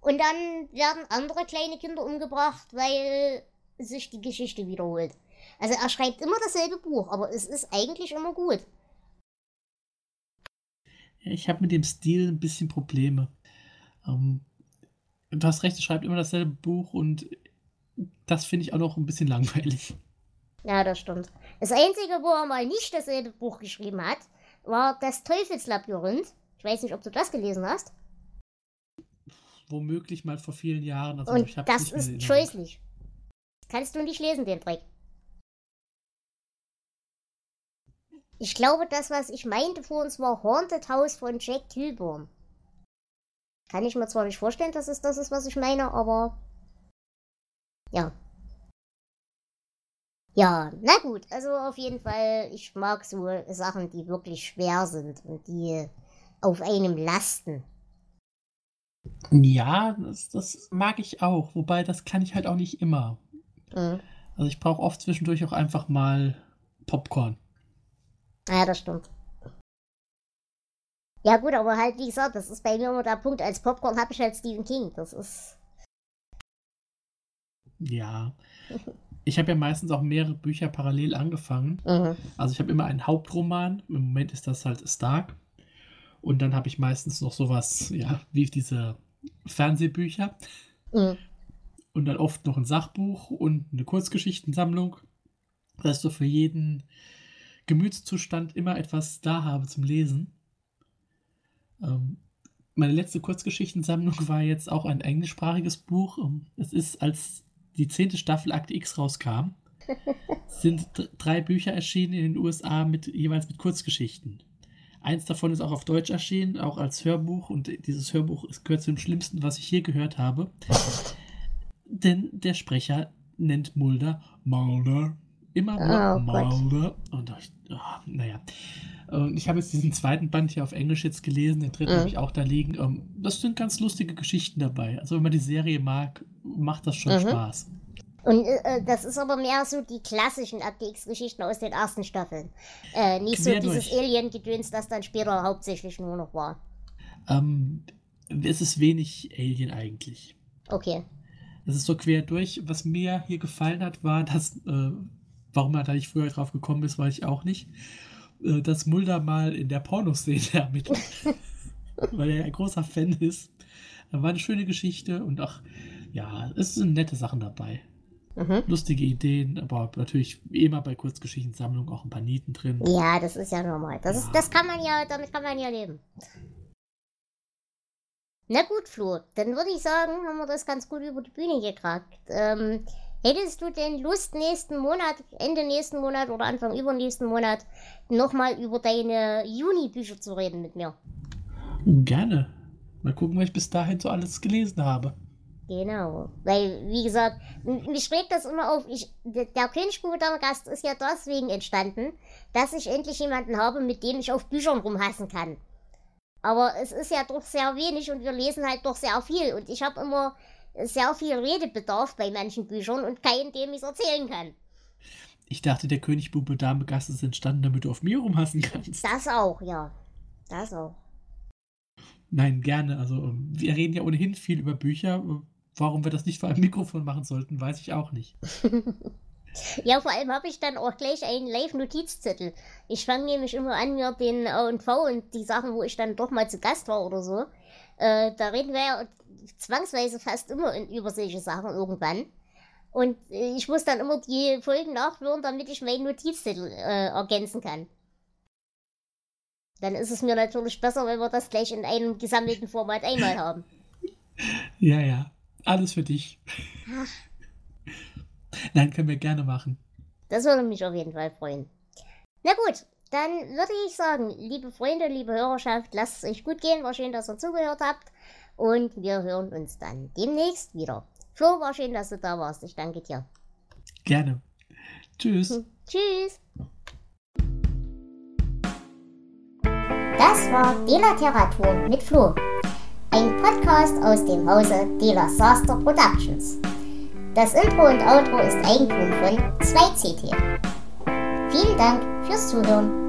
Speaker 1: Und dann werden andere kleine Kinder umgebracht, weil sich die Geschichte wiederholt. Also er schreibt immer dasselbe Buch, aber es ist eigentlich immer gut.
Speaker 2: Ich habe mit dem Stil ein bisschen Probleme. Ähm, du hast recht, er schreibt immer dasselbe Buch und das finde ich auch noch ein bisschen langweilig.
Speaker 1: Ja, das stimmt. Das Einzige, wo er mal nicht dasselbe Buch geschrieben hat, war das Teufelslabyrinth. Ich weiß nicht, ob du das gelesen hast.
Speaker 2: Womöglich mal vor vielen Jahren.
Speaker 1: Also und das ist scheußlich. Kannst du nicht lesen, den Dreck. Ich glaube, das, was ich meinte vor uns, war Haunted House von Jack Kilburn. Kann ich mir zwar nicht vorstellen, dass es das ist, was ich meine, aber ja. Ja, na gut, also auf jeden Fall, ich mag so Sachen, die wirklich schwer sind und die auf einem lasten.
Speaker 2: Ja, das, das mag ich auch, wobei das kann ich halt auch nicht immer. Mhm. Also ich brauche oft zwischendurch auch einfach mal Popcorn.
Speaker 1: Ja, das stimmt. Ja gut, aber halt, wie gesagt, das ist bei mir immer der Punkt, als Popcorn habe ich halt Stephen King. Das ist.
Speaker 2: Ja. Ich habe ja meistens auch mehrere Bücher parallel angefangen. Mhm. Also ich habe immer einen Hauptroman. Im Moment ist das halt Stark. Und dann habe ich meistens noch sowas, ja, wie diese Fernsehbücher. Mhm und dann oft noch ein Sachbuch und eine Kurzgeschichtensammlung, dass ich so für jeden Gemütszustand immer etwas da habe zum Lesen. Ähm, meine letzte Kurzgeschichtensammlung war jetzt auch ein englischsprachiges Buch. Ähm, es ist, als die zehnte Staffel Akte X rauskam, (laughs) sind drei Bücher erschienen in den USA mit jeweils mit Kurzgeschichten. Eins davon ist auch auf Deutsch erschienen, auch als Hörbuch und dieses Hörbuch gehört zu dem schlimmsten, was ich je gehört habe. Denn der Sprecher nennt Mulder Mulder. Immer nur oh, Mulder. Und ich, oh, naja. Und ich habe jetzt diesen zweiten Band hier auf Englisch jetzt gelesen, den dritten mhm. habe ich auch da liegen. Ähm, das sind ganz lustige Geschichten dabei. Also wenn man die Serie mag, macht das schon mhm. Spaß.
Speaker 1: Und äh, das ist aber mehr so die klassischen Akte X-Geschichten aus den ersten Staffeln. Äh, nicht Quer so dieses Alien-Gedöns, das dann später hauptsächlich nur noch war.
Speaker 2: Ähm, es ist wenig Alien eigentlich.
Speaker 1: Okay.
Speaker 2: Es ist so quer durch. Was mir hier gefallen hat, war, dass, äh, warum er da nicht früher drauf gekommen ist, weiß ich auch nicht, äh, dass Mulder mal in der Pornoszene (laughs) ermittelt. weil er ein großer Fan ist. Da war eine schöne Geschichte und auch, ja, es sind nette Sachen dabei. Mhm. Lustige Ideen, aber natürlich immer bei Kurzgeschichtensammlungen auch ein paar Nieten drin.
Speaker 1: Ja, das ist ja normal. Das, ja. Ist, das kann man ja, damit kann man ja leben. Na gut, Flo, dann würde ich sagen, haben wir das ganz gut über die Bühne gekriegt. Ähm, hättest du denn Lust, nächsten Monat, Ende nächsten Monat oder Anfang übernächsten Monat, nochmal über deine Juni-Bücher zu reden mit mir?
Speaker 2: Gerne. Mal gucken, was ich bis dahin so alles gelesen habe.
Speaker 1: Genau, weil, wie gesagt, mich regt das immer auf. Ich, der Königsbube Gast ist ja deswegen entstanden, dass ich endlich jemanden habe, mit dem ich auf Büchern rumhassen kann. Aber es ist ja doch sehr wenig und wir lesen halt doch sehr viel. Und ich habe immer sehr viel Redebedarf bei manchen Büchern und keinen, dem ich es erzählen kann.
Speaker 2: Ich dachte, der Königsbube Gast ist entstanden, damit du auf mir rumhassen kannst.
Speaker 1: Das auch, ja. Das auch.
Speaker 2: Nein, gerne. Also, wir reden ja ohnehin viel über Bücher warum wir das nicht vor einem Mikrofon machen sollten, weiß ich auch nicht. (laughs)
Speaker 1: ja, vor allem habe ich dann auch gleich einen Live-Notizzettel. Ich fange nämlich immer an, mir den A&V und die Sachen, wo ich dann doch mal zu Gast war oder so, äh, da reden wir ja zwangsweise fast immer in, über solche Sachen irgendwann. Und äh, ich muss dann immer die Folgen nachhören, damit ich meinen Notizzettel äh, ergänzen kann. Dann ist es mir natürlich besser, wenn wir das gleich in einem gesammelten Format einmal haben. (laughs)
Speaker 2: Ja, ja. Alles für dich. Nein, können wir gerne machen.
Speaker 1: Das würde mich auf jeden Fall freuen. Na gut, dann würde ich sagen, liebe Freunde, liebe Hörerschaft, lasst es euch gut gehen. War schön, dass ihr zugehört habt. Und wir hören uns dann demnächst wieder. Flo, war schön, dass du da warst. Ich danke dir.
Speaker 2: Gerne. Tschüss. (laughs)
Speaker 1: Tschüss. Das war Delateratur mit Flo ein Podcast aus dem Hause Dela Saster Productions. Das Intro und Outro ist Eigentum von 2CT. Vielen Dank fürs Zuhören.